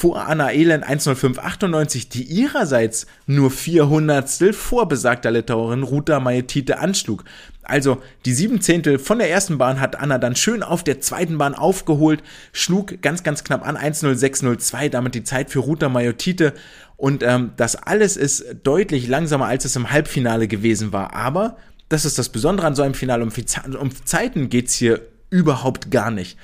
vor Anna Elend 10598, die ihrerseits nur 400 vor besagter Litauerin Ruta Majetite anschlug. Also die sieben Zehntel von der ersten Bahn hat Anna dann schön auf der zweiten Bahn aufgeholt, schlug ganz, ganz knapp an 10602, damit die Zeit für Ruta Majotite. Und ähm, das alles ist deutlich langsamer, als es im Halbfinale gewesen war. Aber das ist das Besondere an so einem Finale. Um, um Zeiten geht's hier überhaupt gar nicht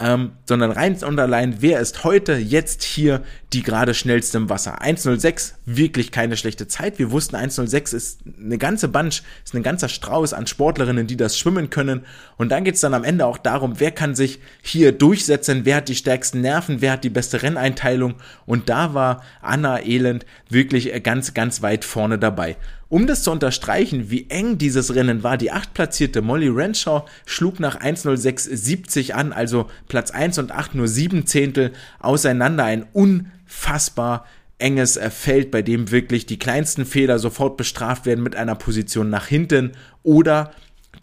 ähm, sondern rein und allein, wer ist heute, jetzt hier die gerade schnellste im Wasser. 1.06, wirklich keine schlechte Zeit. Wir wussten, 1.06 ist eine ganze Bunch, ist ein ganzer Strauß an Sportlerinnen, die das schwimmen können. Und dann geht's dann am Ende auch darum, wer kann sich hier durchsetzen, wer hat die stärksten Nerven, wer hat die beste Renneinteilung. Und da war Anna Elend wirklich ganz, ganz weit vorne dabei. Um das zu unterstreichen, wie eng dieses Rennen war, die achtplatzierte Molly Renshaw schlug nach 1.06.70 an, also Platz 1 und 8 nur sieben Zehntel auseinander. Ein unfassbar enges äh, Feld, bei dem wirklich die kleinsten Fehler sofort bestraft werden mit einer Position nach hinten oder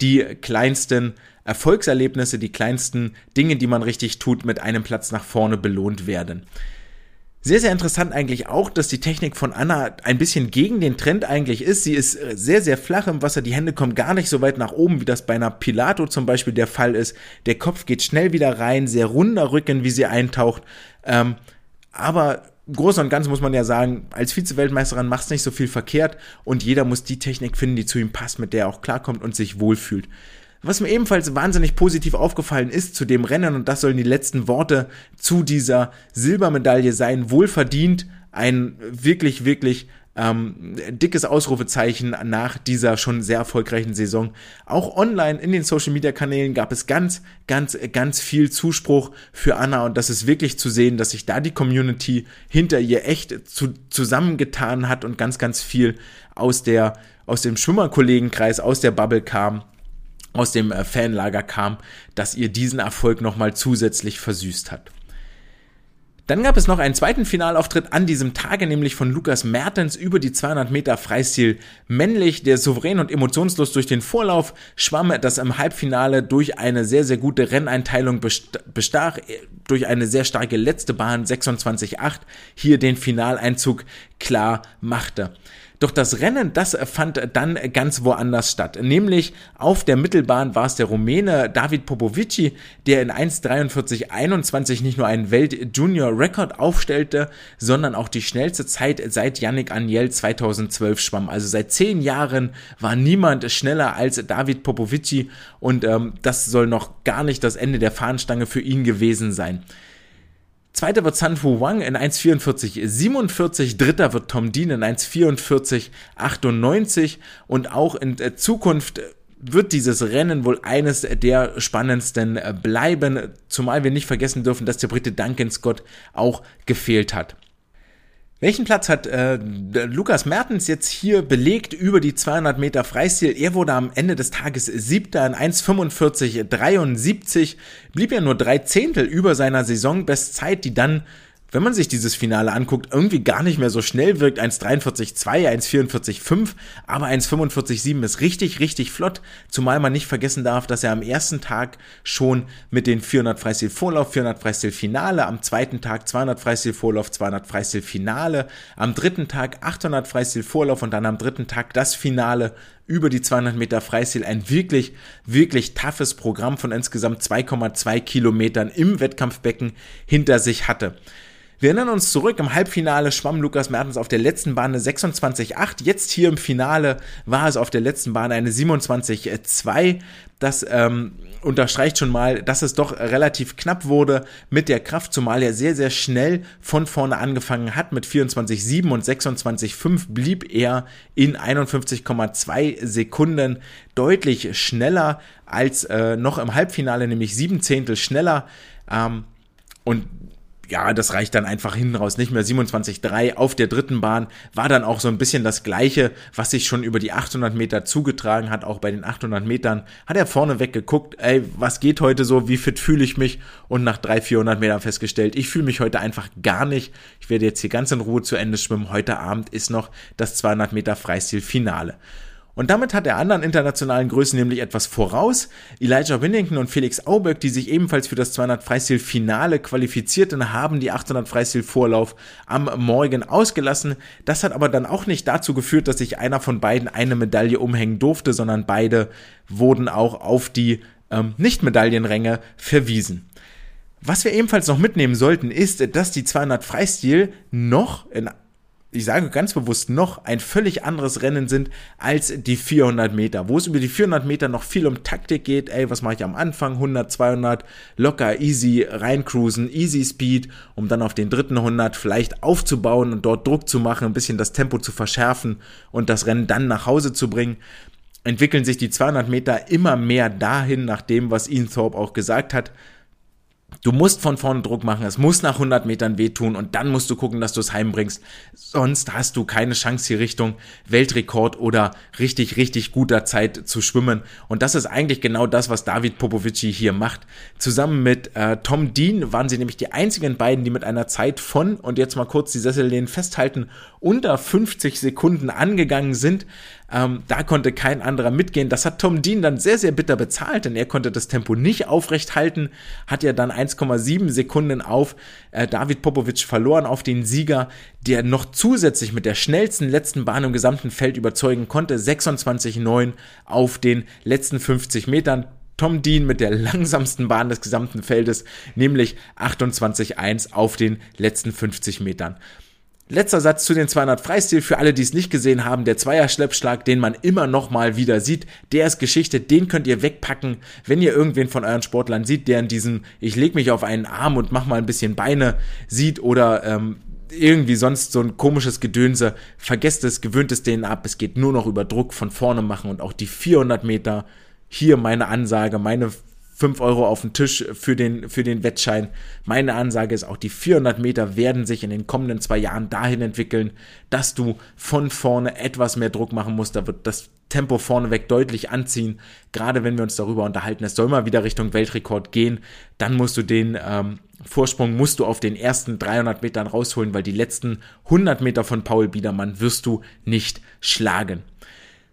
die kleinsten Erfolgserlebnisse, die kleinsten Dinge, die man richtig tut, mit einem Platz nach vorne belohnt werden. Sehr, sehr interessant eigentlich auch, dass die Technik von Anna ein bisschen gegen den Trend eigentlich ist. Sie ist äh, sehr, sehr flach im Wasser. Die Hände kommen gar nicht so weit nach oben, wie das bei einer Pilato zum Beispiel der Fall ist. Der Kopf geht schnell wieder rein, sehr runder Rücken, wie sie eintaucht. Ähm, aber groß und ganz muss man ja sagen, als Vize-Weltmeisterin macht es nicht so viel verkehrt und jeder muss die Technik finden, die zu ihm passt, mit der er auch klarkommt und sich wohlfühlt. Was mir ebenfalls wahnsinnig positiv aufgefallen ist zu dem Rennen, und das sollen die letzten Worte zu dieser Silbermedaille sein, wohlverdient, ein wirklich, wirklich ähm, dickes Ausrufezeichen nach dieser schon sehr erfolgreichen Saison. Auch online in den Social Media Kanälen gab es ganz, ganz, ganz viel Zuspruch für Anna und das ist wirklich zu sehen, dass sich da die Community hinter ihr echt zu, zusammengetan hat und ganz, ganz viel aus der, aus dem Schwimmerkollegenkreis, aus der Bubble kam aus dem äh, Fanlager kam, dass ihr diesen Erfolg nochmal zusätzlich versüßt hat. Dann gab es noch einen zweiten Finalauftritt an diesem Tage, nämlich von Lukas Mertens über die 200 Meter Freistil männlich, der souverän und emotionslos durch den Vorlauf schwamm, das im Halbfinale durch eine sehr, sehr gute Renneinteilung bestach, äh, durch eine sehr starke letzte Bahn 26.8 hier den Finaleinzug klar machte. Doch das Rennen, das fand dann ganz woanders statt. Nämlich auf der Mittelbahn war es der Rumäne David Popovici, der in 1,43,21 nicht nur einen Welt-Junior-Rekord aufstellte, sondern auch die schnellste Zeit seit Yannick Agnel 2012 schwamm. Also seit zehn Jahren war niemand schneller als David Popovici und ähm, das soll noch gar nicht das Ende der Fahnenstange für ihn gewesen sein. Zweiter wird San Fu Wang in 1,44,47. Dritter wird Tom Dean in 1,44,98. Und auch in Zukunft wird dieses Rennen wohl eines der spannendsten bleiben, zumal wir nicht vergessen dürfen, dass der Brite Duncan Scott auch gefehlt hat. Welchen Platz hat äh, Lukas Mertens jetzt hier belegt über die 200 Meter Freistil? Er wurde am Ende des Tages siebter in 1,45,73, blieb ja nur drei Zehntel über seiner Saisonbestzeit, die dann wenn man sich dieses Finale anguckt, irgendwie gar nicht mehr so schnell wirkt. 1,43,2, 1,44,5, aber 1,45,7 ist richtig, richtig flott. Zumal man nicht vergessen darf, dass er am ersten Tag schon mit den 400 Freistil Vorlauf, 400 Freistil Finale, am zweiten Tag 200 Freistil Vorlauf, 200 Freistil Finale, am dritten Tag 800 Freistil Vorlauf und dann am dritten Tag das Finale über die 200 Meter Freistil. Ein wirklich, wirklich toughes Programm von insgesamt 2,2 Kilometern im Wettkampfbecken hinter sich hatte. Wir erinnern uns zurück, im Halbfinale schwamm Lukas Mertens auf der letzten Bahn eine 26,8. Jetzt hier im Finale war es auf der letzten Bahn eine 27,2. Das ähm, unterstreicht schon mal, dass es doch relativ knapp wurde mit der Kraft, zumal er sehr, sehr schnell von vorne angefangen hat. Mit 24,7 und 26,5 blieb er in 51,2 Sekunden deutlich schneller als äh, noch im Halbfinale, nämlich sieben Zehntel schneller. Ähm, und ja, das reicht dann einfach hinten raus nicht mehr. 27,3 auf der dritten Bahn war dann auch so ein bisschen das Gleiche, was sich schon über die 800 Meter zugetragen hat. Auch bei den 800 Metern hat er vorneweg geguckt, ey, was geht heute so, wie fit fühle ich mich? Und nach 300, 400 Metern festgestellt, ich fühle mich heute einfach gar nicht. Ich werde jetzt hier ganz in Ruhe zu Ende schwimmen. Heute Abend ist noch das 200 Meter Freistil-Finale. Und damit hat er anderen internationalen Größen nämlich etwas voraus. Elijah Winnington und Felix Auböck, die sich ebenfalls für das 200 Freistil Finale qualifizierten, haben die 800 Freistil Vorlauf am Morgen ausgelassen. Das hat aber dann auch nicht dazu geführt, dass sich einer von beiden eine Medaille umhängen durfte, sondern beide wurden auch auf die ähm, Nicht-Medaillenränge verwiesen. Was wir ebenfalls noch mitnehmen sollten, ist, dass die 200 Freistil noch in ich sage ganz bewusst noch, ein völlig anderes Rennen sind als die 400 Meter, wo es über die 400 Meter noch viel um Taktik geht. Ey, was mache ich am Anfang? 100, 200, locker, easy reincruisen, easy Speed, um dann auf den dritten 100 vielleicht aufzubauen und dort Druck zu machen, ein bisschen das Tempo zu verschärfen und das Rennen dann nach Hause zu bringen. Entwickeln sich die 200 Meter immer mehr dahin, nach dem, was Ian Thorpe auch gesagt hat, Du musst von vorne Druck machen, es muss nach 100 Metern wehtun und dann musst du gucken, dass du es heimbringst. Sonst hast du keine Chance hier Richtung Weltrekord oder richtig, richtig guter Zeit zu schwimmen. Und das ist eigentlich genau das, was David Popovici hier macht. Zusammen mit äh, Tom Dean waren sie nämlich die einzigen beiden, die mit einer Zeit von, und jetzt mal kurz die Sessellehnen festhalten, unter 50 Sekunden angegangen sind. Ähm, da konnte kein anderer mitgehen. Das hat Tom Dean dann sehr, sehr bitter bezahlt, denn er konnte das Tempo nicht aufrecht halten, hat ja dann 1,7 Sekunden auf äh, David Popovic verloren, auf den Sieger, der noch zusätzlich mit der schnellsten letzten Bahn im gesamten Feld überzeugen konnte. 26,9 auf den letzten 50 Metern. Tom Dean mit der langsamsten Bahn des gesamten Feldes, nämlich 28,1 auf den letzten 50 Metern. Letzter Satz zu den 200 Freistil für alle, die es nicht gesehen haben. Der Zweier-Schleppschlag, den man immer noch mal wieder sieht, der ist Geschichte. Den könnt ihr wegpacken, wenn ihr irgendwen von euren Sportlern sieht, der in diesem ich leg mich auf einen Arm und mach mal ein bisschen Beine sieht oder ähm, irgendwie sonst so ein komisches Gedönse. Vergesst es, gewöhnt es denen ab. Es geht nur noch über Druck von vorne machen und auch die 400 Meter. Hier meine Ansage, meine 5 Euro auf den Tisch für den, für den Wettschein. Meine Ansage ist auch, die 400 Meter werden sich in den kommenden zwei Jahren dahin entwickeln, dass du von vorne etwas mehr Druck machen musst. Da wird das Tempo vorneweg deutlich anziehen. Gerade wenn wir uns darüber unterhalten, es soll mal wieder Richtung Weltrekord gehen, dann musst du den ähm, Vorsprung musst du auf den ersten 300 Metern rausholen, weil die letzten 100 Meter von Paul Biedermann wirst du nicht schlagen.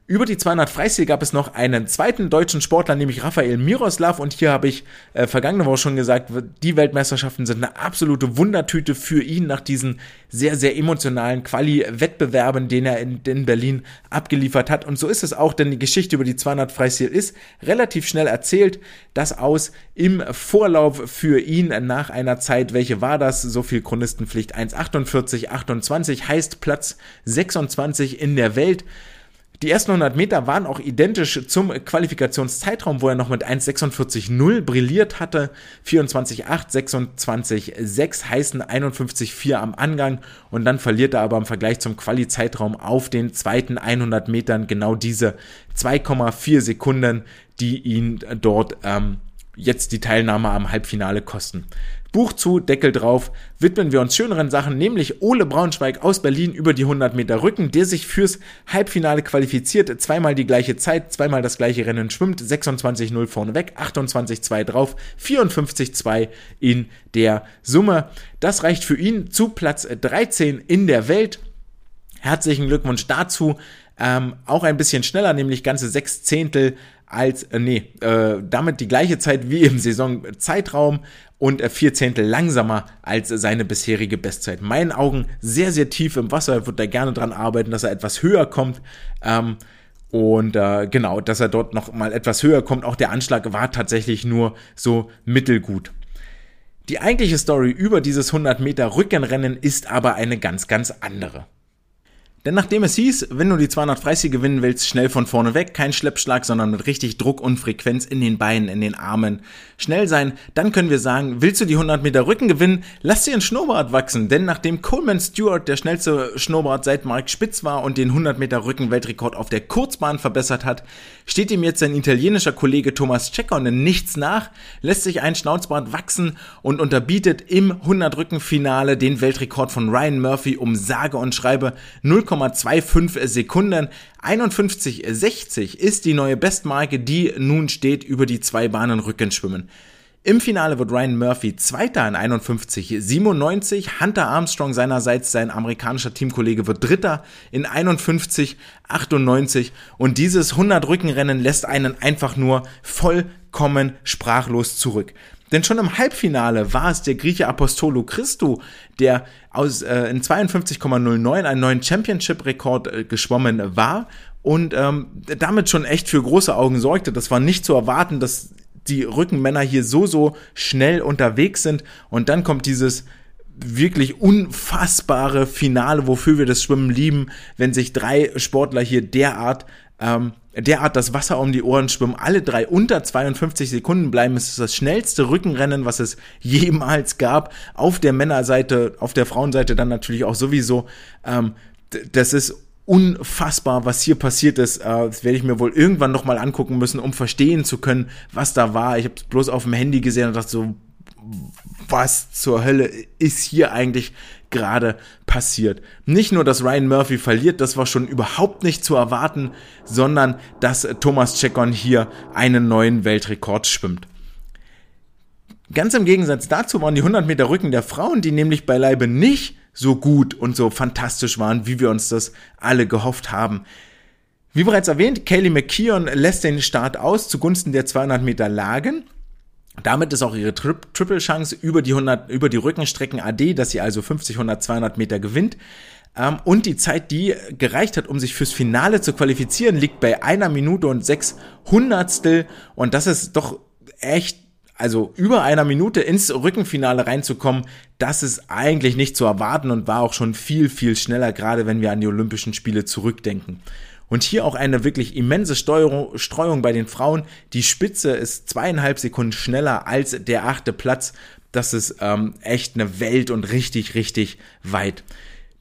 Über die 200 Freistil gab es noch einen zweiten deutschen Sportler, nämlich Rafael Miroslav. Und hier habe ich äh, vergangene Woche schon gesagt, die Weltmeisterschaften sind eine absolute Wundertüte für ihn nach diesen sehr, sehr emotionalen Quali-Wettbewerben, den er in, in, Berlin abgeliefert hat. Und so ist es auch, denn die Geschichte über die 200 Freistil ist relativ schnell erzählt. Das aus im Vorlauf für ihn nach einer Zeit, welche war das? So viel Chronistenpflicht 1,48, 28 heißt Platz 26 in der Welt. Die ersten 100 Meter waren auch identisch zum Qualifikationszeitraum, wo er noch mit 1,46,0 brilliert hatte. 24,8, 26,6 heißen 51,4 am Angang und dann verliert er aber im Vergleich zum Quali-Zeitraum auf den zweiten 100 Metern genau diese 2,4 Sekunden, die ihn dort ähm, jetzt die Teilnahme am Halbfinale kosten. Buch zu, Deckel drauf, widmen wir uns schöneren Sachen, nämlich Ole Braunschweig aus Berlin über die 100 Meter Rücken, der sich fürs Halbfinale qualifiziert, zweimal die gleiche Zeit, zweimal das gleiche Rennen schwimmt, 26-0 vorneweg, 28-2 drauf, 54-2 in der Summe. Das reicht für ihn zu Platz 13 in der Welt. Herzlichen Glückwunsch dazu. Ähm, auch ein bisschen schneller, nämlich ganze sechs Zehntel als, äh, nee, äh, damit die gleiche Zeit wie im Saisonzeitraum und äh, vier Zehntel langsamer als seine bisherige Bestzeit. In meinen Augen sehr, sehr tief im Wasser, wird er gerne dran arbeiten, dass er etwas höher kommt. Ähm, und äh, genau, dass er dort noch mal etwas höher kommt. Auch der Anschlag war tatsächlich nur so mittelgut. Die eigentliche Story über dieses 100 Meter Rückenrennen ist aber eine ganz, ganz andere. Denn nachdem es hieß, wenn du die 200 Freistil gewinnen willst, schnell von vorne weg, kein Schleppschlag, sondern mit richtig Druck und Frequenz in den Beinen, in den Armen, schnell sein, dann können wir sagen, willst du die 100 Meter Rücken gewinnen, lass dir ein Schnurrbart wachsen. Denn nachdem Coleman Stewart der schnellste Schnurrbart seit Mark Spitz war und den 100 Meter Rücken Weltrekord auf der Kurzbahn verbessert hat, steht ihm jetzt sein italienischer Kollege Thomas Czekonen nichts nach, lässt sich ein Schnauzbart wachsen und unterbietet im 100 Rücken Finale den Weltrekord von Ryan Murphy um sage und schreibe 0, 0,25 Sekunden. 51,60 ist die neue Bestmarke, die nun steht über die zwei Bahnen Rückenschwimmen. Im Finale wird Ryan Murphy Zweiter in 51,97. Hunter Armstrong seinerseits, sein amerikanischer Teamkollege, wird Dritter in 51,98. Und dieses 100 Rückenrennen lässt einen einfach nur vollkommen sprachlos zurück. Denn schon im Halbfinale war es der Grieche Apostolo Christou, der aus, äh, in 52,09 einen neuen Championship-Rekord äh, geschwommen war und ähm, damit schon echt für große Augen sorgte. Das war nicht zu erwarten, dass die Rückenmänner hier so, so schnell unterwegs sind. Und dann kommt dieses wirklich unfassbare Finale, wofür wir das Schwimmen lieben, wenn sich drei Sportler hier derart ähm, derart das Wasser um die Ohren schwimmen, alle drei unter 52 Sekunden bleiben. Es ist das schnellste Rückenrennen, was es jemals gab. Auf der Männerseite, auf der Frauenseite dann natürlich auch sowieso. Ähm, das ist unfassbar, was hier passiert ist. Äh, das werde ich mir wohl irgendwann nochmal angucken müssen, um verstehen zu können, was da war. Ich habe es bloß auf dem Handy gesehen und dachte so, was zur Hölle ist hier eigentlich gerade passiert. Nicht nur, dass Ryan Murphy verliert, das war schon überhaupt nicht zu erwarten, sondern dass Thomas Chekon hier einen neuen Weltrekord schwimmt. Ganz im Gegensatz dazu waren die 100 Meter Rücken der Frauen, die nämlich beileibe nicht so gut und so fantastisch waren, wie wir uns das alle gehofft haben. Wie bereits erwähnt, Kaylee McKeon lässt den Start aus zugunsten der 200 Meter Lagen damit ist auch ihre Tri Triple Chance über die 100, über die Rückenstrecken AD, dass sie also 50, 100, 200 Meter gewinnt. Ähm, und die Zeit, die gereicht hat, um sich fürs Finale zu qualifizieren, liegt bei einer Minute und sechs Hundertstel. Und das ist doch echt also über einer Minute ins Rückenfinale reinzukommen, das ist eigentlich nicht zu erwarten und war auch schon viel, viel schneller, gerade wenn wir an die Olympischen Spiele zurückdenken. Und hier auch eine wirklich immense Steuerung, Streuung bei den Frauen. Die Spitze ist zweieinhalb Sekunden schneller als der achte Platz. Das ist ähm, echt eine Welt und richtig, richtig weit.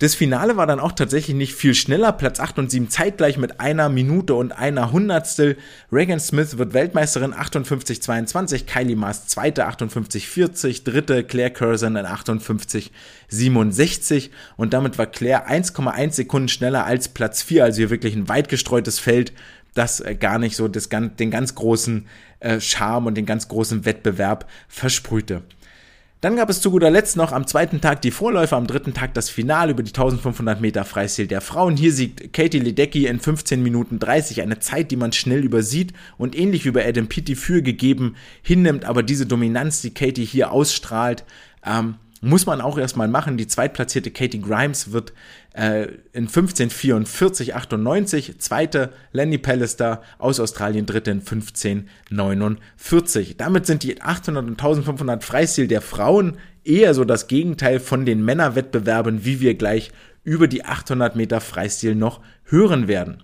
Das Finale war dann auch tatsächlich nicht viel schneller. Platz 8 und 7 zeitgleich mit einer Minute und einer Hundertstel. Reagan Smith wird Weltmeisterin 58-22, Kylie Maas zweite 58-40, dritte Claire Curzon in 58-67 und damit war Claire 1,1 Sekunden schneller als Platz 4, also hier wirklich ein weit gestreutes Feld, das äh, gar nicht so das, den ganz großen äh, Charme und den ganz großen Wettbewerb versprühte. Dann gab es zu guter Letzt noch am zweiten Tag die Vorläufer, am dritten Tag das Finale über die 1500 Meter Freistil der Frauen. Hier siegt Katie Ledecky in 15 Minuten 30, eine Zeit, die man schnell übersieht und ähnlich wie bei Adam Peaty für gegeben hinnimmt, aber diese Dominanz, die Katie hier ausstrahlt, ähm, muss man auch erstmal machen. Die zweitplatzierte Katie Grimes wird äh, in 1544 98, zweite Lenny Pallister aus Australien, dritte in 1549. Damit sind die 800 und 1500 Freistil der Frauen eher so das Gegenteil von den Männerwettbewerben, wie wir gleich über die 800 Meter Freistil noch hören werden.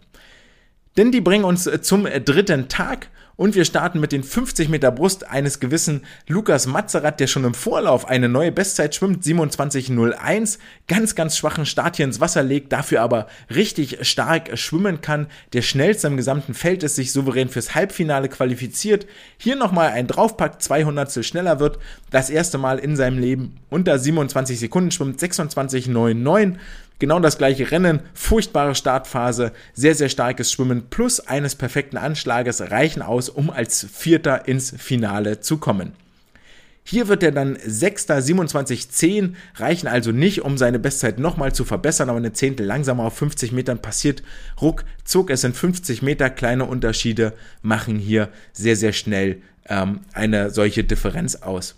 Denn die bringen uns zum dritten Tag und wir starten mit den 50 Meter Brust eines gewissen Lukas Mazerat, der schon im Vorlauf eine neue Bestzeit schwimmt, 27.01. Ganz, ganz schwachen Start hier ins Wasser legt, dafür aber richtig stark schwimmen kann. Der schnellste im gesamten Feld ist, sich souverän fürs Halbfinale qualifiziert. Hier nochmal ein Draufpack, 200 schneller wird. Das erste Mal in seinem Leben unter 27 Sekunden schwimmt, 26.99. Genau das gleiche Rennen, furchtbare Startphase, sehr, sehr starkes Schwimmen plus eines perfekten Anschlages reichen aus, um als Vierter ins Finale zu kommen. Hier wird er dann Sechster, 27,10, reichen also nicht, um seine Bestzeit nochmal zu verbessern, aber eine Zehntel langsamer auf 50 Metern passiert. Ruckzuck, es sind 50 Meter, kleine Unterschiede machen hier sehr, sehr schnell ähm, eine solche Differenz aus.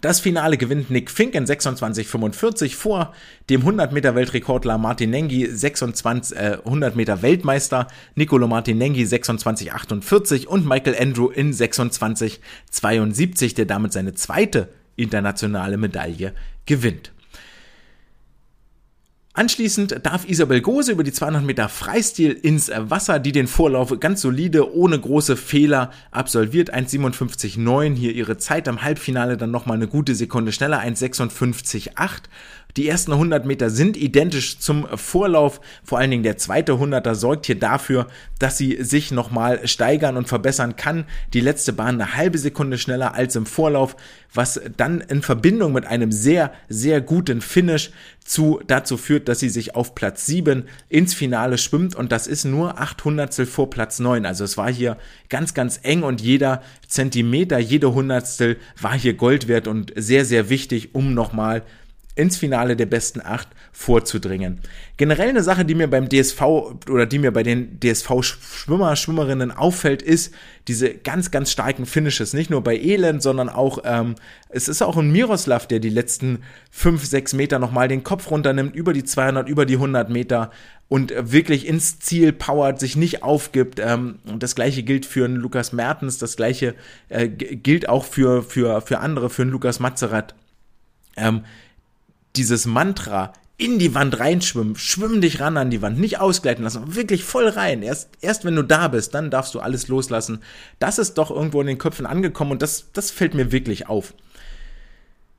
Das Finale gewinnt Nick Fink in 26,45 vor dem 100 Meter Weltrekordler Martin Nengi, 26, äh, 100 Meter Weltmeister Nicolo Martinenghi 26,48 und Michael Andrew in 26,72, der damit seine zweite internationale Medaille gewinnt. Anschließend darf Isabel Gose über die 200 Meter Freistil ins Wasser, die den Vorlauf ganz solide, ohne große Fehler absolviert. 1,57,9 hier ihre Zeit am Halbfinale, dann nochmal eine gute Sekunde schneller, 1,56,8. Die ersten 100 Meter sind identisch zum Vorlauf. Vor allen Dingen der zweite 100er sorgt hier dafür, dass sie sich nochmal steigern und verbessern kann. Die letzte Bahn eine halbe Sekunde schneller als im Vorlauf, was dann in Verbindung mit einem sehr, sehr guten Finish zu, dazu führt, dass sie sich auf Platz 7 ins Finale schwimmt und das ist nur 800 vor Platz 9. Also es war hier ganz, ganz eng und jeder Zentimeter, jede Hundertstel war hier Gold wert und sehr, sehr wichtig, um nochmal ins Finale der besten acht vorzudringen. Generell eine Sache, die mir beim DSV oder die mir bei den DSV-Schwimmer, Schwimmerinnen auffällt, ist diese ganz, ganz starken Finishes. Nicht nur bei Elend, sondern auch, ähm, es ist auch ein Miroslav, der die letzten fünf, sechs Meter nochmal den Kopf runternimmt, über die 200, über die 100 Meter und wirklich ins Ziel powert, sich nicht aufgibt. Ähm, das gleiche gilt für einen Lukas Mertens, das gleiche äh, gilt auch für, für, für andere, für einen Lukas Mazerat. Ähm, dieses Mantra in die Wand reinschwimmen, schwimm dich ran an die Wand, nicht ausgleiten lassen, wirklich voll rein. Erst, erst wenn du da bist, dann darfst du alles loslassen. Das ist doch irgendwo in den Köpfen angekommen und das, das fällt mir wirklich auf.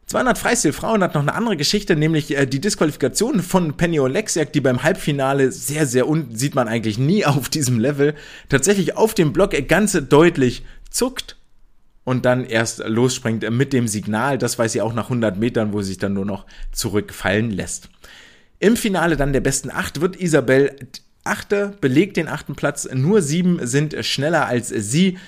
200 Freistil Frauen hat noch eine andere Geschichte, nämlich äh, die Disqualifikation von Penny Oleksiak, die beim Halbfinale sehr, sehr und sieht man eigentlich nie auf diesem Level, tatsächlich auf dem Block ganz deutlich zuckt und dann erst losspringt mit dem Signal. Das weiß sie auch nach 100 Metern, wo sie sich dann nur noch zurückfallen lässt. Im Finale dann der besten acht wird Isabel Achte, belegt den achten Platz. Nur sieben sind schneller als sie.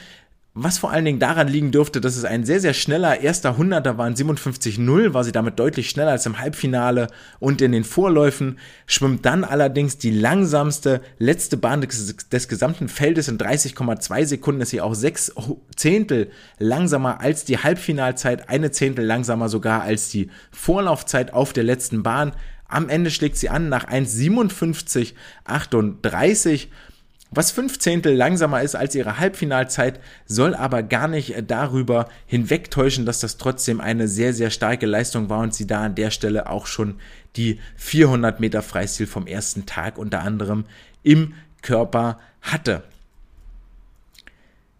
Was vor allen Dingen daran liegen dürfte, dass es ein sehr, sehr schneller erster Hunderter war. In 57.0 war sie damit deutlich schneller als im Halbfinale und in den Vorläufen. Schwimmt dann allerdings die langsamste letzte Bahn des, des gesamten Feldes in 30,2 Sekunden. Ist sie auch sechs Zehntel langsamer als die Halbfinalzeit, eine Zehntel langsamer sogar als die Vorlaufzeit auf der letzten Bahn. Am Ende schlägt sie an nach 1,57,38 was fünf Zehntel langsamer ist als ihre Halbfinalzeit, soll aber gar nicht darüber hinwegtäuschen, dass das trotzdem eine sehr, sehr starke Leistung war und sie da an der Stelle auch schon die 400 Meter Freistil vom ersten Tag unter anderem im Körper hatte.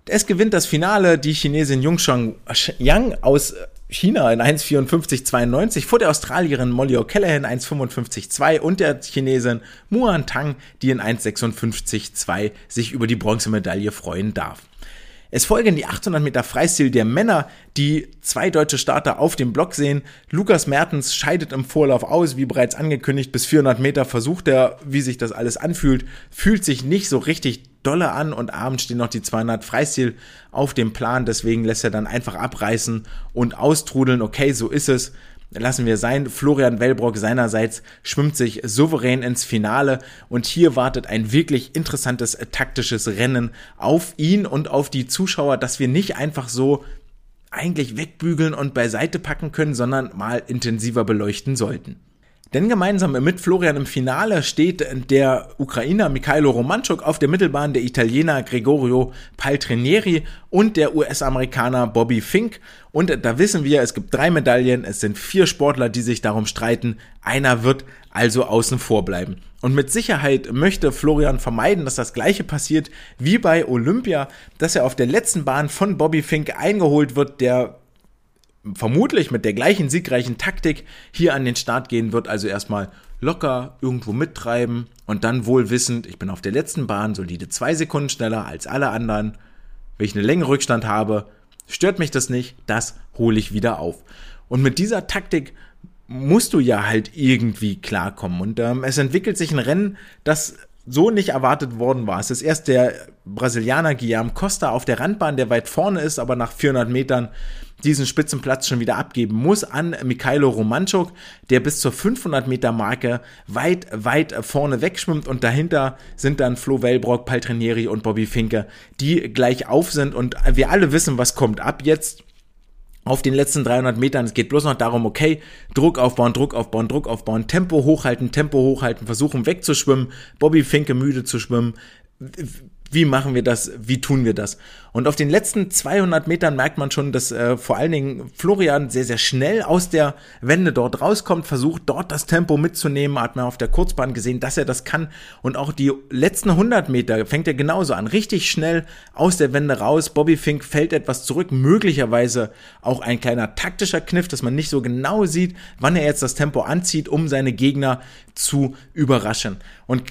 Es gewinnt das Finale die Chinesin Yongshang Yang aus China in 1,54,92 vor der Australierin Molly O'Callaghan 1,55,2 und der Chinesin Muan Tang, die in 1,56,2 sich über die Bronzemedaille freuen darf. Es folgen die 800 Meter Freistil der Männer, die zwei deutsche Starter auf dem Block sehen. Lukas Mertens scheidet im Vorlauf aus, wie bereits angekündigt. Bis 400 Meter versucht er, wie sich das alles anfühlt. Fühlt sich nicht so richtig dolle an und abends stehen noch die 200 Freistil auf dem Plan. Deswegen lässt er dann einfach abreißen und austrudeln. Okay, so ist es lassen wir sein. Florian Wellbrock seinerseits schwimmt sich souverän ins Finale und hier wartet ein wirklich interessantes taktisches Rennen auf ihn und auf die Zuschauer, dass wir nicht einfach so eigentlich wegbügeln und beiseite packen können, sondern mal intensiver beleuchten sollten. Denn gemeinsam mit Florian im Finale steht der Ukrainer Mikhailo Romanchuk auf der Mittelbahn, der Italiener Gregorio Paltrinieri und der US-Amerikaner Bobby Fink. Und da wissen wir, es gibt drei Medaillen, es sind vier Sportler, die sich darum streiten. Einer wird also außen vor bleiben. Und mit Sicherheit möchte Florian vermeiden, dass das gleiche passiert wie bei Olympia, dass er auf der letzten Bahn von Bobby Fink eingeholt wird, der vermutlich mit der gleichen siegreichen Taktik hier an den Start gehen wird, also erstmal locker irgendwo mittreiben und dann wohl wissend, ich bin auf der letzten Bahn solide zwei Sekunden schneller als alle anderen, wenn ich eine Länge Rückstand habe, stört mich das nicht, das hole ich wieder auf. Und mit dieser Taktik musst du ja halt irgendwie klarkommen. Und ähm, es entwickelt sich ein Rennen, das so nicht erwartet worden war. Es ist erst der Brasilianer Guilherme Costa auf der Randbahn, der weit vorne ist, aber nach 400 Metern diesen Spitzenplatz schon wieder abgeben muss an Mikhailo Romanchuk, der bis zur 500 Meter Marke weit, weit vorne wegschwimmt. Und dahinter sind dann Flo Wellbrock, Paltrinieri und Bobby Finke, die gleich auf sind. Und wir alle wissen, was kommt ab jetzt auf den letzten 300 Metern. Es geht bloß noch darum, okay, Druck aufbauen, Druck aufbauen, Druck aufbauen, Tempo hochhalten, Tempo hochhalten, versuchen wegzuschwimmen, Bobby Finke müde zu schwimmen, wie machen wir das, wie tun wir das. Und auf den letzten 200 Metern merkt man schon, dass äh, vor allen Dingen Florian sehr, sehr schnell aus der Wende dort rauskommt, versucht dort das Tempo mitzunehmen, hat man auf der Kurzbahn gesehen, dass er das kann. Und auch die letzten 100 Meter fängt er genauso an, richtig schnell aus der Wende raus. Bobby Fink fällt etwas zurück, möglicherweise auch ein kleiner taktischer Kniff, dass man nicht so genau sieht, wann er jetzt das Tempo anzieht, um seine Gegner zu überraschen. Und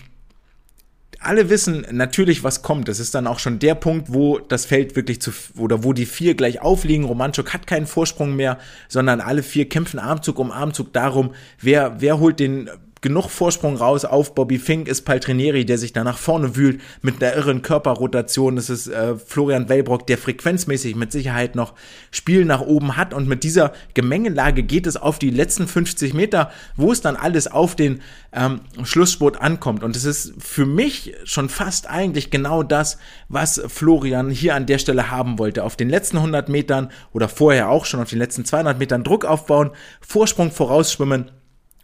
alle wissen natürlich, was kommt. Das ist dann auch schon der Punkt, wo das Feld wirklich zu, oder wo die vier gleich aufliegen. Romanchuk hat keinen Vorsprung mehr, sondern alle vier kämpfen Armzug um Armzug darum, wer, wer holt den genug Vorsprung raus auf Bobby Fink ist Paltrinieri, der sich da nach vorne wühlt mit einer irren Körperrotation. Es ist äh, Florian Wellbrock, der frequenzmäßig mit Sicherheit noch Spiel nach oben hat. Und mit dieser Gemengelage geht es auf die letzten 50 Meter, wo es dann alles auf den ähm, Schlussspurt ankommt. Und es ist für mich schon fast eigentlich genau das, was Florian hier an der Stelle haben wollte. Auf den letzten 100 Metern oder vorher auch schon auf den letzten 200 Metern Druck aufbauen, Vorsprung vorausschwimmen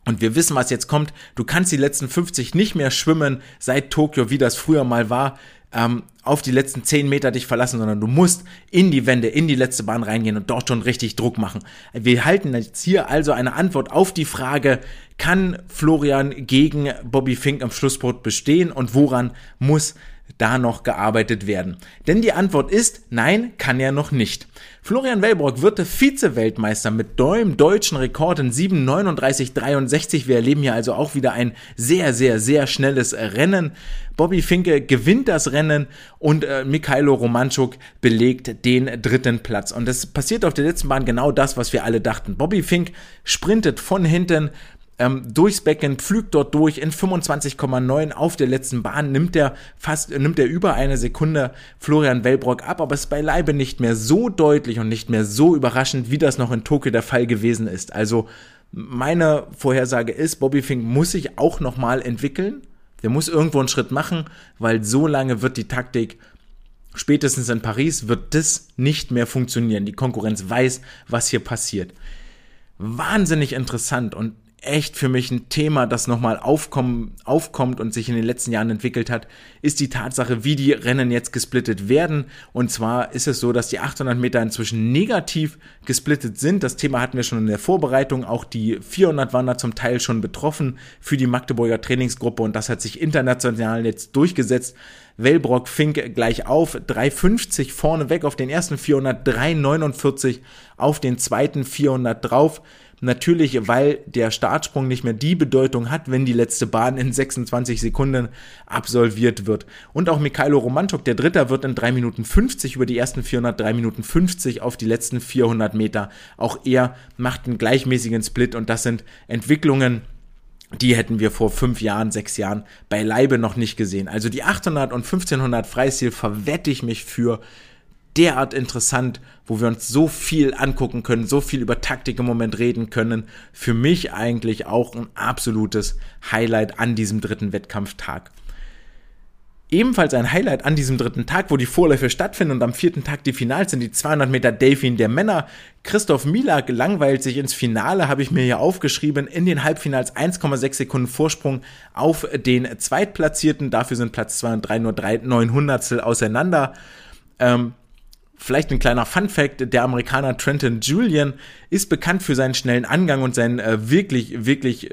und wir wissen, was jetzt kommt. Du kannst die letzten 50 nicht mehr schwimmen seit Tokio, wie das früher mal war, ähm, auf die letzten 10 Meter dich verlassen, sondern du musst in die Wände, in die letzte Bahn reingehen und dort schon richtig Druck machen. Wir halten jetzt hier also eine Antwort auf die Frage, kann Florian gegen Bobby Fink am Schlussbrot bestehen und woran muss da noch gearbeitet werden? Denn die Antwort ist, nein, kann er noch nicht. Florian Wellbrock wird Vize-Weltmeister mit neuem deutschen Rekord in 7,39,63. Wir erleben hier also auch wieder ein sehr, sehr, sehr schnelles Rennen. Bobby Finke gewinnt das Rennen und äh, Mikhailo Romanchuk belegt den dritten Platz. Und es passiert auf der letzten Bahn genau das, was wir alle dachten. Bobby Fink sprintet von hinten ähm, durchs Becken, pflügt dort durch in 25,9 auf der letzten Bahn, nimmt er fast, nimmt er über eine Sekunde Florian Wellbrock ab, aber es ist beileibe nicht mehr so deutlich und nicht mehr so überraschend, wie das noch in Tokio der Fall gewesen ist. Also meine Vorhersage ist, Bobby Fink muss sich auch nochmal entwickeln. Der muss irgendwo einen Schritt machen, weil so lange wird die Taktik spätestens in Paris wird das nicht mehr funktionieren. Die Konkurrenz weiß, was hier passiert. Wahnsinnig interessant und echt für mich ein Thema, das nochmal aufkommen, aufkommt und sich in den letzten Jahren entwickelt hat, ist die Tatsache, wie die Rennen jetzt gesplittet werden. Und zwar ist es so, dass die 800 Meter inzwischen negativ gesplittet sind. Das Thema hatten wir schon in der Vorbereitung. Auch die 400 waren da zum Teil schon betroffen für die Magdeburger Trainingsgruppe und das hat sich international jetzt durchgesetzt. Wellbrock Fink gleich auf, 3,50 vorne weg auf den ersten 400, 3,49 auf den zweiten 400 drauf. Natürlich, weil der Startsprung nicht mehr die Bedeutung hat, wenn die letzte Bahn in 26 Sekunden absolviert wird. Und auch Mikhailo Romantok, der Dritter, wird in 3 Minuten 50 über die ersten 400, 3 Minuten 50 auf die letzten 400 Meter. Auch er macht einen gleichmäßigen Split und das sind Entwicklungen, die hätten wir vor fünf Jahren, sechs Jahren beileibe noch nicht gesehen. Also die 800 und 1500 Freistil verwette ich mich für derart interessant, wo wir uns so viel angucken können, so viel über Taktik im Moment reden können. Für mich eigentlich auch ein absolutes Highlight an diesem dritten Wettkampftag. Ebenfalls ein Highlight an diesem dritten Tag, wo die Vorläufe stattfinden und am vierten Tag die Finals sind, die 200 Meter Delfin der Männer. Christoph Milak langweilt sich ins Finale, habe ich mir hier aufgeschrieben. In den Halbfinals 1,6 Sekunden Vorsprung auf den Zweitplatzierten. Dafür sind Platz 2 und 3 nur 3 Neunhundertstel auseinander. Ähm, Vielleicht ein kleiner Fun Fact, der Amerikaner Trenton Julian ist bekannt für seinen schnellen Angang und seinen äh, wirklich, wirklich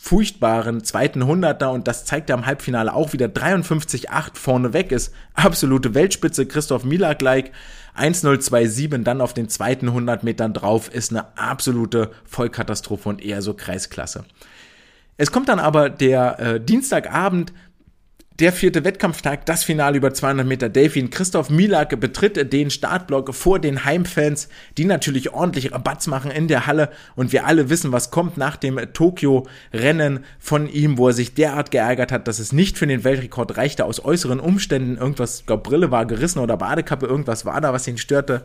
furchtbaren zweiten Hunderter und das zeigt er im Halbfinale auch wieder 53,8 vorne weg ist. Absolute Weltspitze, Christoph Milak-like. 1,027 dann auf den zweiten 100 Metern drauf ist eine absolute Vollkatastrophe und eher so Kreisklasse. Es kommt dann aber der äh, Dienstagabend der vierte Wettkampftag, das Finale über 200 Meter Delfin. Christoph Milak betritt den Startblock vor den Heimfans, die natürlich ordentlich Rabatz machen in der Halle. Und wir alle wissen, was kommt nach dem Tokio-Rennen von ihm, wo er sich derart geärgert hat, dass es nicht für den Weltrekord reichte aus äußeren Umständen. Irgendwas, ich glaube, Brille war gerissen oder Badekappe, irgendwas war da, was ihn störte.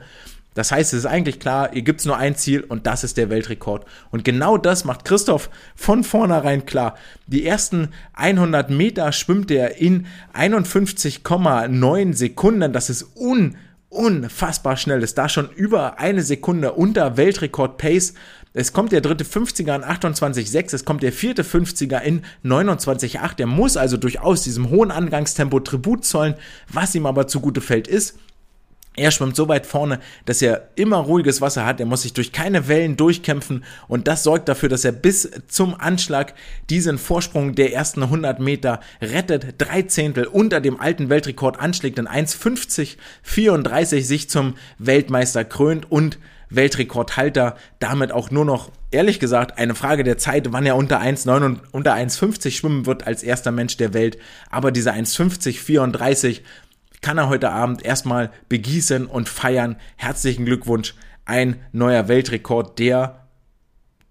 Das heißt, es ist eigentlich klar, hier gibt's nur ein Ziel und das ist der Weltrekord. Und genau das macht Christoph von vornherein klar. Die ersten 100 Meter schwimmt er in 51,9 Sekunden. Das ist un unfassbar schnell. Ist da schon über eine Sekunde unter Weltrekord Pace. Es kommt der dritte 50er in 28,6, es kommt der vierte 50er in 29,8. Er muss also durchaus diesem hohen Angangstempo Tribut zollen. Was ihm aber zugute fällt, ist, er schwimmt so weit vorne, dass er immer ruhiges Wasser hat. Er muss sich durch keine Wellen durchkämpfen und das sorgt dafür, dass er bis zum Anschlag diesen Vorsprung der ersten 100 Meter rettet. Drei Zehntel unter dem alten Weltrekord anschlägt in 1,50,34 sich zum Weltmeister krönt und Weltrekordhalter. Damit auch nur noch, ehrlich gesagt, eine Frage der Zeit, wann er unter 1,9 unter 1,50 schwimmen wird als erster Mensch der Welt. Aber diese 1,50,34 kann er heute Abend erstmal begießen und feiern. Herzlichen Glückwunsch, ein neuer Weltrekord, der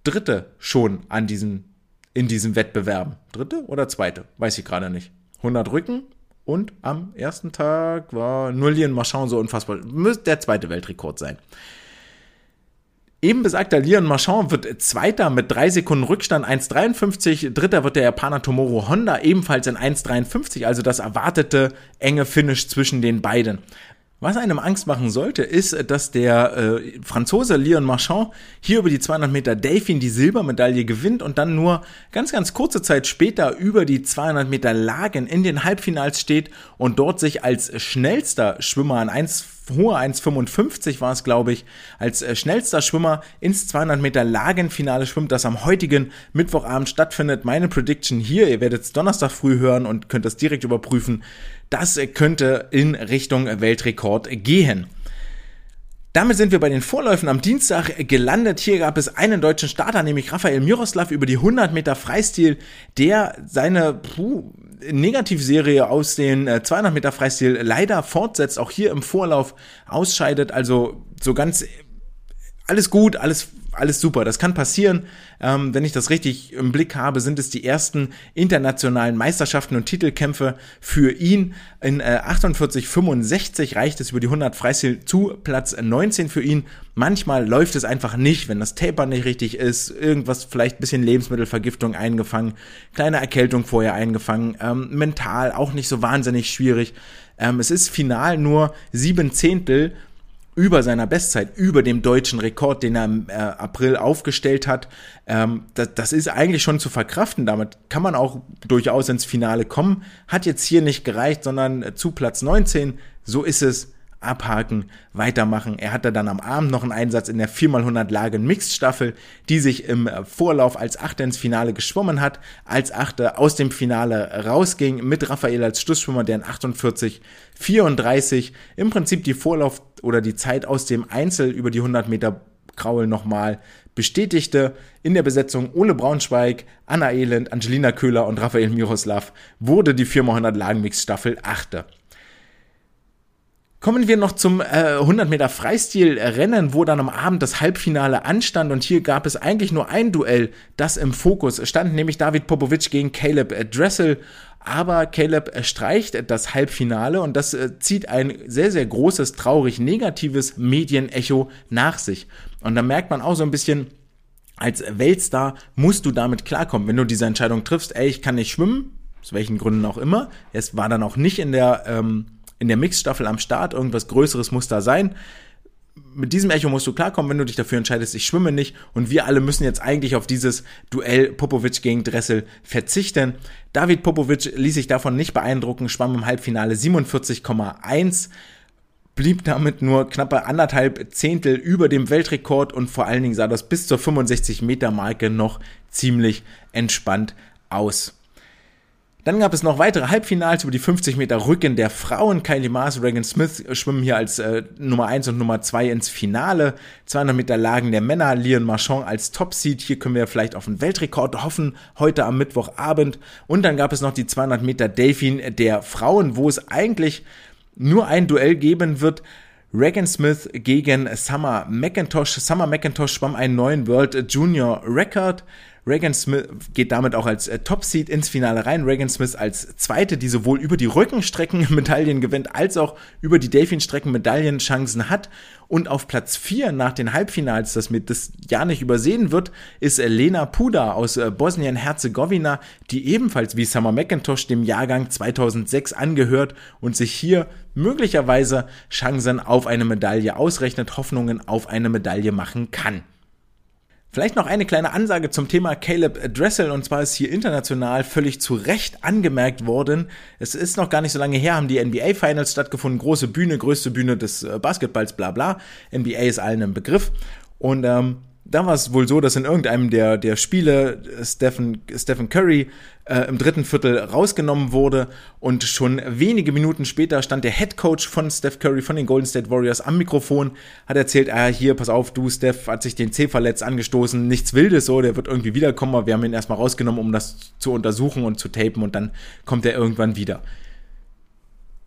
dritte schon an diesem, in diesem Wettbewerben. Dritte oder zweite? Weiß ich gerade nicht. 100 Rücken und am ersten Tag war Nullien Marchand so unfassbar. Müsste der zweite Weltrekord sein. Eben besagter Leon Marchand wird Zweiter mit drei Sekunden Rückstand 1,53. Dritter wird der Japaner Tomoro Honda ebenfalls in 1,53, also das erwartete enge Finish zwischen den beiden. Was einem Angst machen sollte, ist, dass der äh, Franzose Leon Marchand hier über die 200 Meter Delfin die Silbermedaille gewinnt und dann nur ganz, ganz kurze Zeit später über die 200 Meter Lagen in den Halbfinals steht und dort sich als schnellster Schwimmer an 1 hohe 1,55 war es, glaube ich, als äh, schnellster Schwimmer ins 200 Meter Lagenfinale schwimmt, das am heutigen Mittwochabend stattfindet. Meine Prediction hier, ihr werdet es Donnerstag früh hören und könnt das direkt überprüfen, das könnte in Richtung Weltrekord gehen. Damit sind wir bei den Vorläufen am Dienstag gelandet. Hier gab es einen deutschen Starter, nämlich Rafael Miroslav über die 100 Meter Freistil, der seine puh, Negativserie aus den 200 äh, Meter Freistil leider fortsetzt, auch hier im Vorlauf ausscheidet. Also so ganz alles gut, alles alles super. Das kann passieren. Ähm, wenn ich das richtig im Blick habe, sind es die ersten internationalen Meisterschaften und Titelkämpfe für ihn. In äh, 48,65 reicht es über die 100 Freistil zu Platz 19 für ihn. Manchmal läuft es einfach nicht, wenn das Taper nicht richtig ist, irgendwas vielleicht ein bisschen Lebensmittelvergiftung eingefangen, kleine Erkältung vorher eingefangen, ähm, mental auch nicht so wahnsinnig schwierig. Ähm, es ist final nur sieben Zehntel über seiner Bestzeit, über dem deutschen Rekord, den er im äh, April aufgestellt hat. Ähm, das, das ist eigentlich schon zu verkraften. Damit kann man auch durchaus ins Finale kommen. Hat jetzt hier nicht gereicht, sondern äh, zu Platz 19. So ist es abhaken, weitermachen. Er hatte dann am Abend noch einen Einsatz in der 4x100 Lagen Mixed Staffel, die sich im Vorlauf als Achter ins Finale geschwommen hat, als Achter aus dem Finale rausging mit Raphael als Schlussschwimmer, der in 48, 34 im Prinzip die Vorlauf oder die Zeit aus dem Einzel über die 100 Meter Kraul nochmal bestätigte. In der Besetzung Ole Braunschweig, Anna Elend, Angelina Köhler und Raphael Miroslav wurde die 4x100 Lagen Mixed Staffel Achter. Kommen wir noch zum äh, 100 Meter Freistil-Rennen, wo dann am Abend das Halbfinale anstand und hier gab es eigentlich nur ein Duell, das im Fokus stand, nämlich David Popovic gegen Caleb Dressel. Aber Caleb streicht das Halbfinale und das äh, zieht ein sehr, sehr großes, traurig negatives Medienecho nach sich. Und da merkt man auch so ein bisschen, als Weltstar musst du damit klarkommen, wenn du diese Entscheidung triffst, ey, ich kann nicht schwimmen, aus welchen Gründen auch immer. Es war dann auch nicht in der ähm, in der Mixstaffel am Start, irgendwas Größeres muss da sein. Mit diesem Echo musst du klarkommen, wenn du dich dafür entscheidest, ich schwimme nicht und wir alle müssen jetzt eigentlich auf dieses Duell Popovic gegen Dressel verzichten. David Popovic ließ sich davon nicht beeindrucken, schwamm im Halbfinale 47,1 blieb damit nur knappe anderthalb Zehntel über dem Weltrekord und vor allen Dingen sah das bis zur 65 Meter Marke noch ziemlich entspannt aus. Dann gab es noch weitere Halbfinals über die 50 Meter Rücken der Frauen. Kylie Maas, Reagan Smith schwimmen hier als äh, Nummer 1 und Nummer 2 ins Finale. 200 Meter Lagen der Männer, Leon Marchand als Top-Seed. Hier können wir vielleicht auf einen Weltrekord hoffen, heute am Mittwochabend. Und dann gab es noch die 200 Meter Delfin der Frauen, wo es eigentlich nur ein Duell geben wird. Regan Smith gegen Summer McIntosh. Summer McIntosh schwamm einen neuen World Junior Record. Reagan Smith geht damit auch als äh, Top-Seed ins Finale rein. Reagan Smith als Zweite, die sowohl über die Rückenstrecken Medaillen gewinnt, als auch über die Delfin-Strecken Medaillenchancen hat. Und auf Platz 4 nach den Halbfinals, das mit das ja nicht übersehen wird, ist äh, Lena Puda aus äh, Bosnien-Herzegowina, die ebenfalls wie Summer McIntosh dem Jahrgang 2006 angehört und sich hier möglicherweise Chancen auf eine Medaille ausrechnet, Hoffnungen auf eine Medaille machen kann. Vielleicht noch eine kleine Ansage zum Thema Caleb Dressel und zwar ist hier international völlig zu Recht angemerkt worden. Es ist noch gar nicht so lange her, haben die NBA Finals stattgefunden, große Bühne, größte Bühne des äh, Basketballs, bla bla. NBA ist allen ein Begriff und ähm, da war es wohl so, dass in irgendeinem der, der Spiele Stephen, Stephen Curry äh, im dritten Viertel rausgenommen wurde und schon wenige Minuten später stand der Head Coach von Steph Curry von den Golden State Warriors am Mikrofon, hat erzählt, ah, hier, pass auf, du, Steph, hat sich den C verletzt, angestoßen, nichts Wildes so, der wird irgendwie wiederkommen, aber wir haben ihn erstmal rausgenommen, um das zu untersuchen und zu tapen und dann kommt er irgendwann wieder.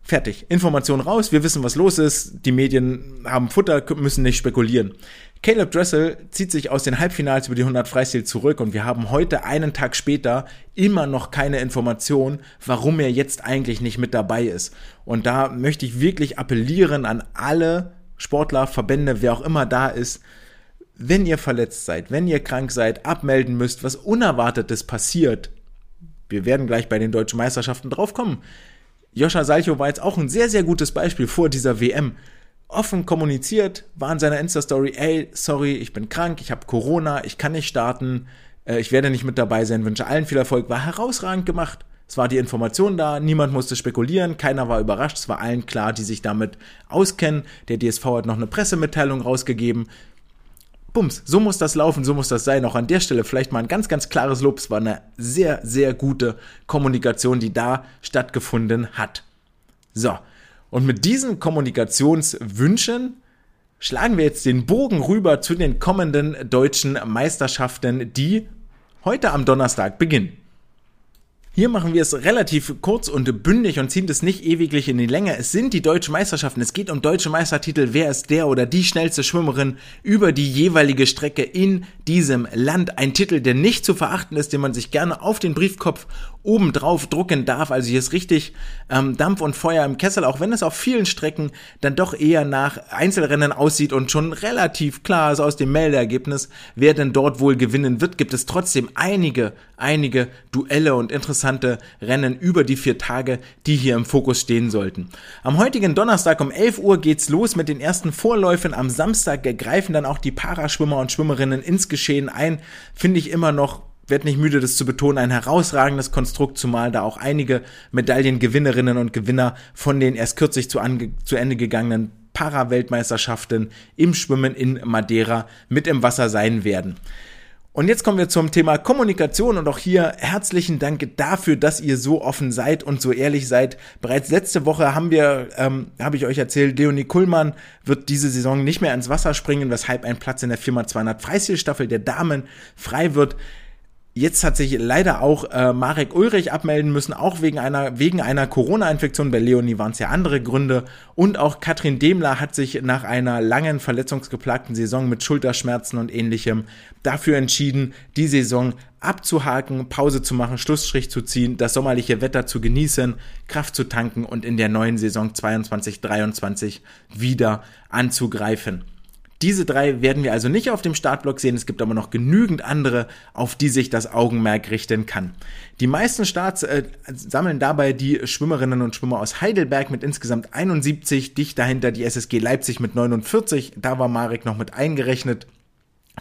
Fertig. Information raus, wir wissen, was los ist, die Medien haben Futter, müssen nicht spekulieren. Caleb Dressel zieht sich aus den Halbfinals über die 100 Freistil zurück und wir haben heute einen Tag später immer noch keine Information, warum er jetzt eigentlich nicht mit dabei ist. Und da möchte ich wirklich appellieren an alle Sportler, Verbände, wer auch immer da ist, wenn ihr verletzt seid, wenn ihr krank seid, abmelden müsst, was Unerwartetes passiert. Wir werden gleich bei den deutschen Meisterschaften draufkommen Joscha Salcho war jetzt auch ein sehr, sehr gutes Beispiel vor dieser WM. Offen kommuniziert, war in seiner Insta-Story, ey, sorry, ich bin krank, ich habe Corona, ich kann nicht starten, äh, ich werde nicht mit dabei sein, wünsche allen viel Erfolg, war herausragend gemacht. Es war die Information da, niemand musste spekulieren, keiner war überrascht, es war allen klar, die sich damit auskennen. Der DSV hat noch eine Pressemitteilung rausgegeben. Bums, so muss das laufen, so muss das sein. Auch an der Stelle vielleicht mal ein ganz, ganz klares Lob. Es war eine sehr, sehr gute Kommunikation, die da stattgefunden hat. So, und mit diesen Kommunikationswünschen schlagen wir jetzt den Bogen rüber zu den kommenden deutschen Meisterschaften, die heute am Donnerstag beginnen. Hier machen wir es relativ kurz und bündig und ziehen das nicht ewiglich in die Länge. Es sind die deutschen Meisterschaften. Es geht um deutsche Meistertitel. Wer ist der oder die schnellste Schwimmerin über die jeweilige Strecke in diesem Land? Ein Titel, der nicht zu verachten ist, den man sich gerne auf den Briefkopf obendrauf drucken darf. Also hier ist richtig ähm, Dampf und Feuer im Kessel, auch wenn es auf vielen Strecken dann doch eher nach Einzelrennen aussieht und schon relativ klar ist aus dem Meldeergebnis, wer denn dort wohl gewinnen wird, gibt es trotzdem einige, einige Duelle und interessante Rennen über die vier Tage, die hier im Fokus stehen sollten. Am heutigen Donnerstag um 11 Uhr geht's los mit den ersten Vorläufen. Am Samstag greifen dann auch die Paraschwimmer und Schwimmerinnen ins Geschehen ein. Finde ich immer noch werde nicht müde, das zu betonen, ein herausragendes Konstrukt, zumal da auch einige Medaillengewinnerinnen und Gewinner von den erst kürzlich zu, zu Ende gegangenen Para-Weltmeisterschaften im Schwimmen in Madeira mit im Wasser sein werden. Und jetzt kommen wir zum Thema Kommunikation und auch hier herzlichen Dank dafür, dass ihr so offen seid und so ehrlich seid. Bereits letzte Woche haben wir, ähm, habe ich euch erzählt, Leonie Kuhlmann wird diese Saison nicht mehr ins Wasser springen, weshalb ein Platz in der 4x200 Freistilstaffel der Damen frei wird. Jetzt hat sich leider auch äh, Marek Ulrich abmelden müssen, auch wegen einer, wegen einer Corona-Infektion. Bei Leonie waren es ja andere Gründe. Und auch Katrin Demler hat sich nach einer langen verletzungsgeplagten Saison mit Schulterschmerzen und ähnlichem dafür entschieden, die Saison abzuhaken, Pause zu machen, Schlussstrich zu ziehen, das sommerliche Wetter zu genießen, Kraft zu tanken und in der neuen Saison 22-23 wieder anzugreifen. Diese drei werden wir also nicht auf dem Startblock sehen. Es gibt aber noch genügend andere, auf die sich das Augenmerk richten kann. Die meisten Starts äh, sammeln dabei die Schwimmerinnen und Schwimmer aus Heidelberg mit insgesamt 71, dicht dahinter die SSG Leipzig mit 49. Da war Marek noch mit eingerechnet.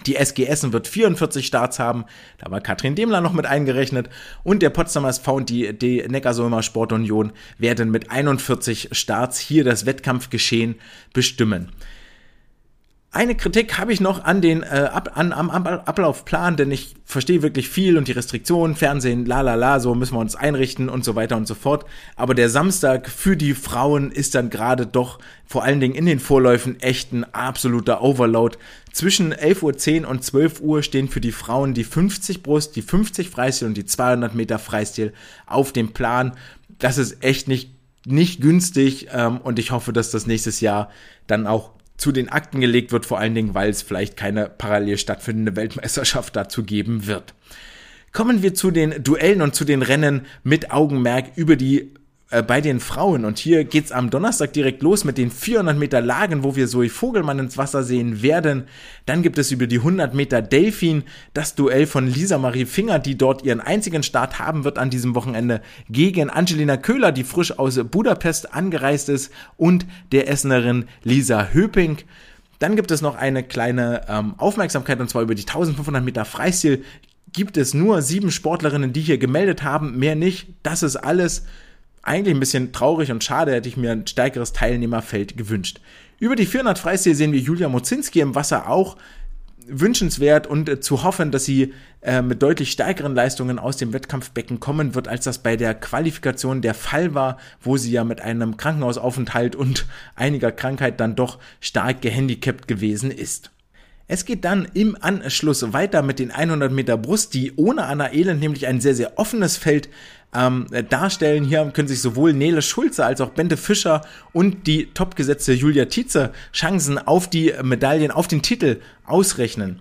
Die SG Essen wird 44 Starts haben, da war Katrin Demler noch mit eingerechnet und der Potsdamer SV und die, die Neckarsulmer Sportunion werden mit 41 Starts hier das Wettkampfgeschehen bestimmen. Eine Kritik habe ich noch an den äh, ab, an, am Ablaufplan, denn ich verstehe wirklich viel und die Restriktionen, Fernsehen, la la la, so müssen wir uns einrichten und so weiter und so fort. Aber der Samstag für die Frauen ist dann gerade doch vor allen Dingen in den Vorläufen echt ein absoluter Overload. Zwischen 11.10 Uhr und 12 Uhr stehen für die Frauen die 50 Brust, die 50 Freistil und die 200 Meter Freistil auf dem Plan. Das ist echt nicht nicht günstig ähm, und ich hoffe, dass das nächstes Jahr dann auch zu den Akten gelegt wird, vor allen Dingen, weil es vielleicht keine parallel stattfindende Weltmeisterschaft dazu geben wird. Kommen wir zu den Duellen und zu den Rennen mit Augenmerk über die äh, bei den Frauen. Und hier geht's am Donnerstag direkt los mit den 400 Meter Lagen, wo wir Zoe Vogelmann ins Wasser sehen werden. Dann gibt es über die 100 Meter Delfin das Duell von Lisa Marie Finger, die dort ihren einzigen Start haben wird an diesem Wochenende gegen Angelina Köhler, die frisch aus Budapest angereist ist und der Essenerin Lisa Höping. Dann gibt es noch eine kleine ähm, Aufmerksamkeit und zwar über die 1500 Meter Freistil gibt es nur sieben Sportlerinnen, die hier gemeldet haben, mehr nicht. Das ist alles eigentlich ein bisschen traurig und schade, hätte ich mir ein stärkeres Teilnehmerfeld gewünscht. Über die 400 Freistil sehen wir Julia Mozinski im Wasser auch wünschenswert und äh, zu hoffen, dass sie äh, mit deutlich stärkeren Leistungen aus dem Wettkampfbecken kommen wird, als das bei der Qualifikation der Fall war, wo sie ja mit einem Krankenhausaufenthalt und einiger Krankheit dann doch stark gehandicapt gewesen ist. Es geht dann im Anschluss weiter mit den 100 Meter Brust, die ohne Anna Elend nämlich ein sehr, sehr offenes Feld ähm, darstellen. Hier können sich sowohl Nele Schulze als auch Bente Fischer und die topgesetzte Julia Tietze Chancen auf die Medaillen, auf den Titel ausrechnen.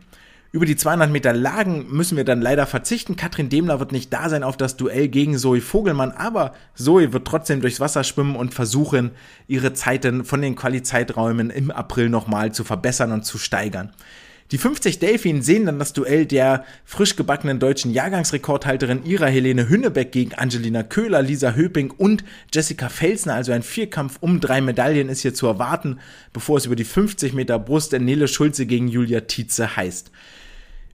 Über die 200 Meter Lagen müssen wir dann leider verzichten. Katrin Demler wird nicht da sein auf das Duell gegen Zoe Vogelmann, aber Zoe wird trotzdem durchs Wasser schwimmen und versuchen, ihre Zeiten von den Quali-Zeiträumen im April nochmal zu verbessern und zu steigern. Die 50 Delfin sehen dann das Duell der frisch gebackenen deutschen Jahrgangsrekordhalterin Ira Helene Hünnebeck gegen Angelina Köhler, Lisa Höping und Jessica Felsner. Also ein Vierkampf um drei Medaillen ist hier zu erwarten, bevor es über die 50 Meter Brust der Nele Schulze gegen Julia Tietze heißt.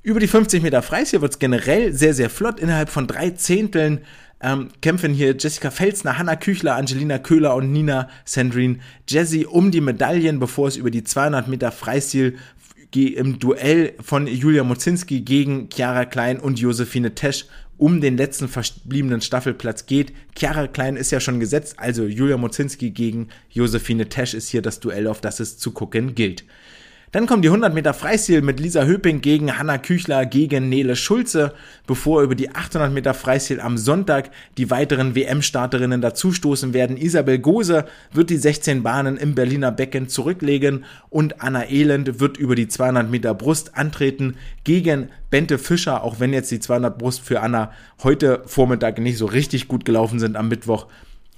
Über die 50 Meter Freis hier wird es generell sehr, sehr flott. Innerhalb von drei Zehnteln ähm, kämpfen hier Jessica Felsner, Hanna Küchler, Angelina Köhler und Nina Sandrine Jesse um die Medaillen, bevor es über die 200 Meter Freistil im Duell von Julia Mozinski gegen Chiara Klein und Josephine Tesch um den letzten verbliebenen Staffelplatz geht. Chiara Klein ist ja schon gesetzt, also Julia Mozinski gegen Josephine Tesch ist hier das Duell, auf das es zu gucken gilt. Dann kommen die 100 Meter Freistil mit Lisa Höping gegen Hanna Küchler gegen Nele Schulze, bevor über die 800 Meter Freistil am Sonntag die weiteren WM-Starterinnen dazustoßen werden. Isabel Gose wird die 16 Bahnen im Berliner Becken zurücklegen und Anna Elend wird über die 200 Meter Brust antreten gegen Bente Fischer, auch wenn jetzt die 200 Brust für Anna heute Vormittag nicht so richtig gut gelaufen sind am Mittwoch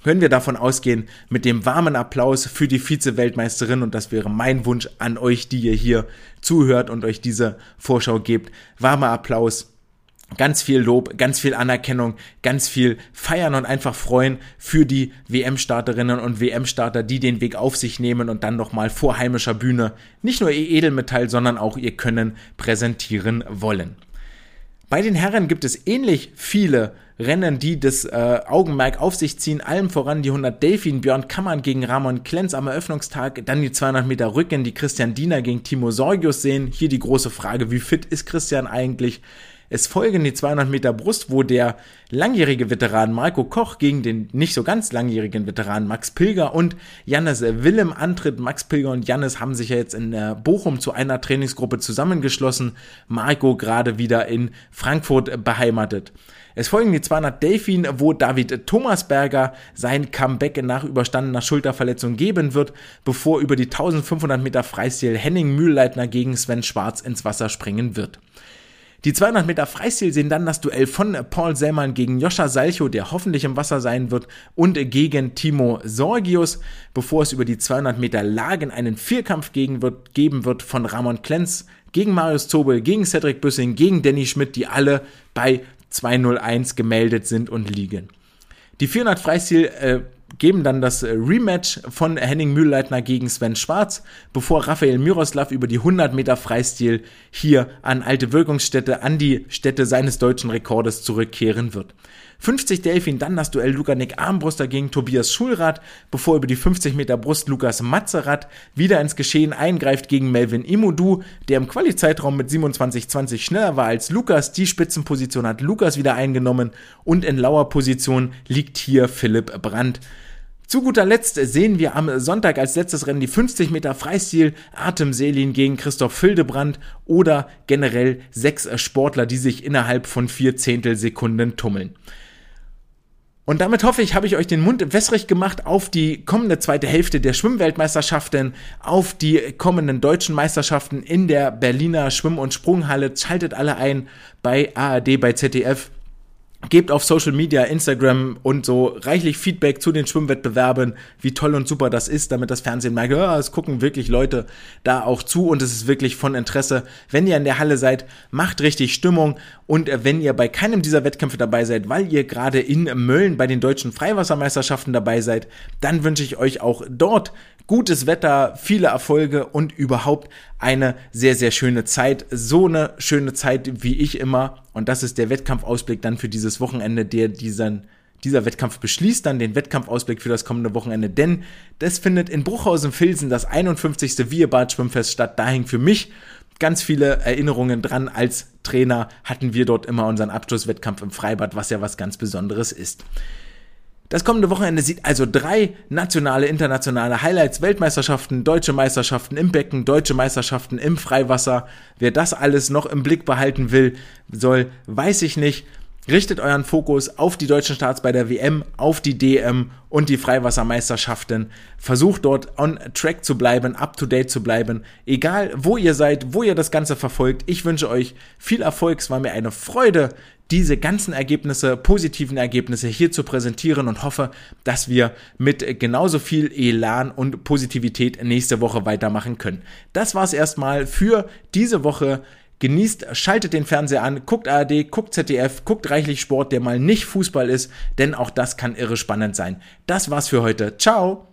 können wir davon ausgehen, mit dem warmen Applaus für die Vize-Weltmeisterin und das wäre mein Wunsch an euch, die ihr hier zuhört und euch diese Vorschau gebt. Warmer Applaus. Ganz viel Lob, ganz viel Anerkennung, ganz viel feiern und einfach freuen für die WM-Starterinnen und WM-Starter, die den Weg auf sich nehmen und dann nochmal vor heimischer Bühne nicht nur ihr Edelmetall, sondern auch ihr Können präsentieren wollen. Bei den Herren gibt es ähnlich viele Rennen, die das äh, Augenmerk auf sich ziehen. Allem voran die 100 Delfin, Björn Kammern gegen Ramon Klenz am Eröffnungstag. Dann die 200 Meter Rücken, die Christian Diener gegen Timo Sorgius sehen. Hier die große Frage, wie fit ist Christian eigentlich? Es folgen die 200 Meter Brust, wo der langjährige Veteran Marco Koch gegen den nicht so ganz langjährigen Veteran Max Pilger und Jannes Willem antritt. Max Pilger und Jannes haben sich ja jetzt in Bochum zu einer Trainingsgruppe zusammengeschlossen. Marco gerade wieder in Frankfurt beheimatet. Es folgen die 200 Delfin, wo David Thomasberger sein Comeback nach überstandener Schulterverletzung geben wird, bevor über die 1500 Meter Freistil Henning Mühlleitner gegen Sven Schwarz ins Wasser springen wird. Die 200 Meter Freistil sehen dann das Duell von Paul Sellmann gegen Joscha Salcho, der hoffentlich im Wasser sein wird, und gegen Timo Sorgius, bevor es über die 200 Meter Lagen einen Vierkampf gegen wird, geben wird von Ramon Klenz gegen Marius Zobel, gegen Cedric Büssing, gegen Danny Schmidt, die alle bei 201 gemeldet sind und liegen. Die 400 Freistil äh, geben dann das äh, Rematch von Henning Mühlleitner gegen Sven Schwarz, bevor Raphael Miroslav über die 100 Meter Freistil hier an alte Wirkungsstätte, an die Stätte seines deutschen Rekordes zurückkehren wird. 50 Delfin, dann das Duell Lukanik Armbruster gegen Tobias Schulrath, bevor über die 50 Meter Brust Lukas Matzerath wieder ins Geschehen eingreift gegen Melvin Imudu, der im Quali-Zeitraum mit 27,20 schneller war als Lukas. Die Spitzenposition hat Lukas wieder eingenommen und in lauer Position liegt hier Philipp Brandt. Zu guter Letzt sehen wir am Sonntag als letztes Rennen die 50 Meter Freistil Atem Selin gegen Christoph Hildebrand oder generell sechs Sportler, die sich innerhalb von vier Zehntelsekunden tummeln. Und damit hoffe ich, habe ich euch den Mund wässrig gemacht auf die kommende zweite Hälfte der Schwimmweltmeisterschaften, auf die kommenden deutschen Meisterschaften in der Berliner Schwimm- und Sprunghalle. Schaltet alle ein bei ARD, bei ZDF Gebt auf Social Media, Instagram und so reichlich Feedback zu den Schwimmwettbewerben, wie toll und super das ist, damit das Fernsehen merkt, ja, es gucken wirklich Leute da auch zu und es ist wirklich von Interesse. Wenn ihr in der Halle seid, macht richtig Stimmung und wenn ihr bei keinem dieser Wettkämpfe dabei seid, weil ihr gerade in Mölln bei den deutschen Freiwassermeisterschaften dabei seid, dann wünsche ich euch auch dort gutes Wetter, viele Erfolge und überhaupt eine sehr, sehr schöne Zeit. So eine schöne Zeit wie ich immer. Und das ist der Wettkampfausblick dann für dieses Wochenende, der diesen dieser Wettkampf beschließt dann den Wettkampfausblick für das kommende Wochenende, denn das findet in Bruchhausen-Filsen das 51. Wierbad Schwimmfest statt. Da hängen für mich ganz viele Erinnerungen dran. Als Trainer hatten wir dort immer unseren Abschlusswettkampf im Freibad, was ja was ganz Besonderes ist. Das kommende Wochenende sieht also drei nationale, internationale Highlights, Weltmeisterschaften, deutsche Meisterschaften im Becken, deutsche Meisterschaften im Freiwasser. Wer das alles noch im Blick behalten will, soll, weiß ich nicht. Richtet euren Fokus auf die deutschen Starts bei der WM, auf die DM und die Freiwassermeisterschaften. Versucht dort on track zu bleiben, up to date zu bleiben. Egal, wo ihr seid, wo ihr das Ganze verfolgt. Ich wünsche euch viel Erfolg. Es war mir eine Freude, diese ganzen Ergebnisse, positiven Ergebnisse hier zu präsentieren und hoffe, dass wir mit genauso viel Elan und Positivität nächste Woche weitermachen können. Das war's erstmal für diese Woche. Genießt, schaltet den Fernseher an, guckt ARD, guckt ZDF, guckt reichlich Sport, der mal nicht Fußball ist, denn auch das kann irre spannend sein. Das war's für heute. Ciao!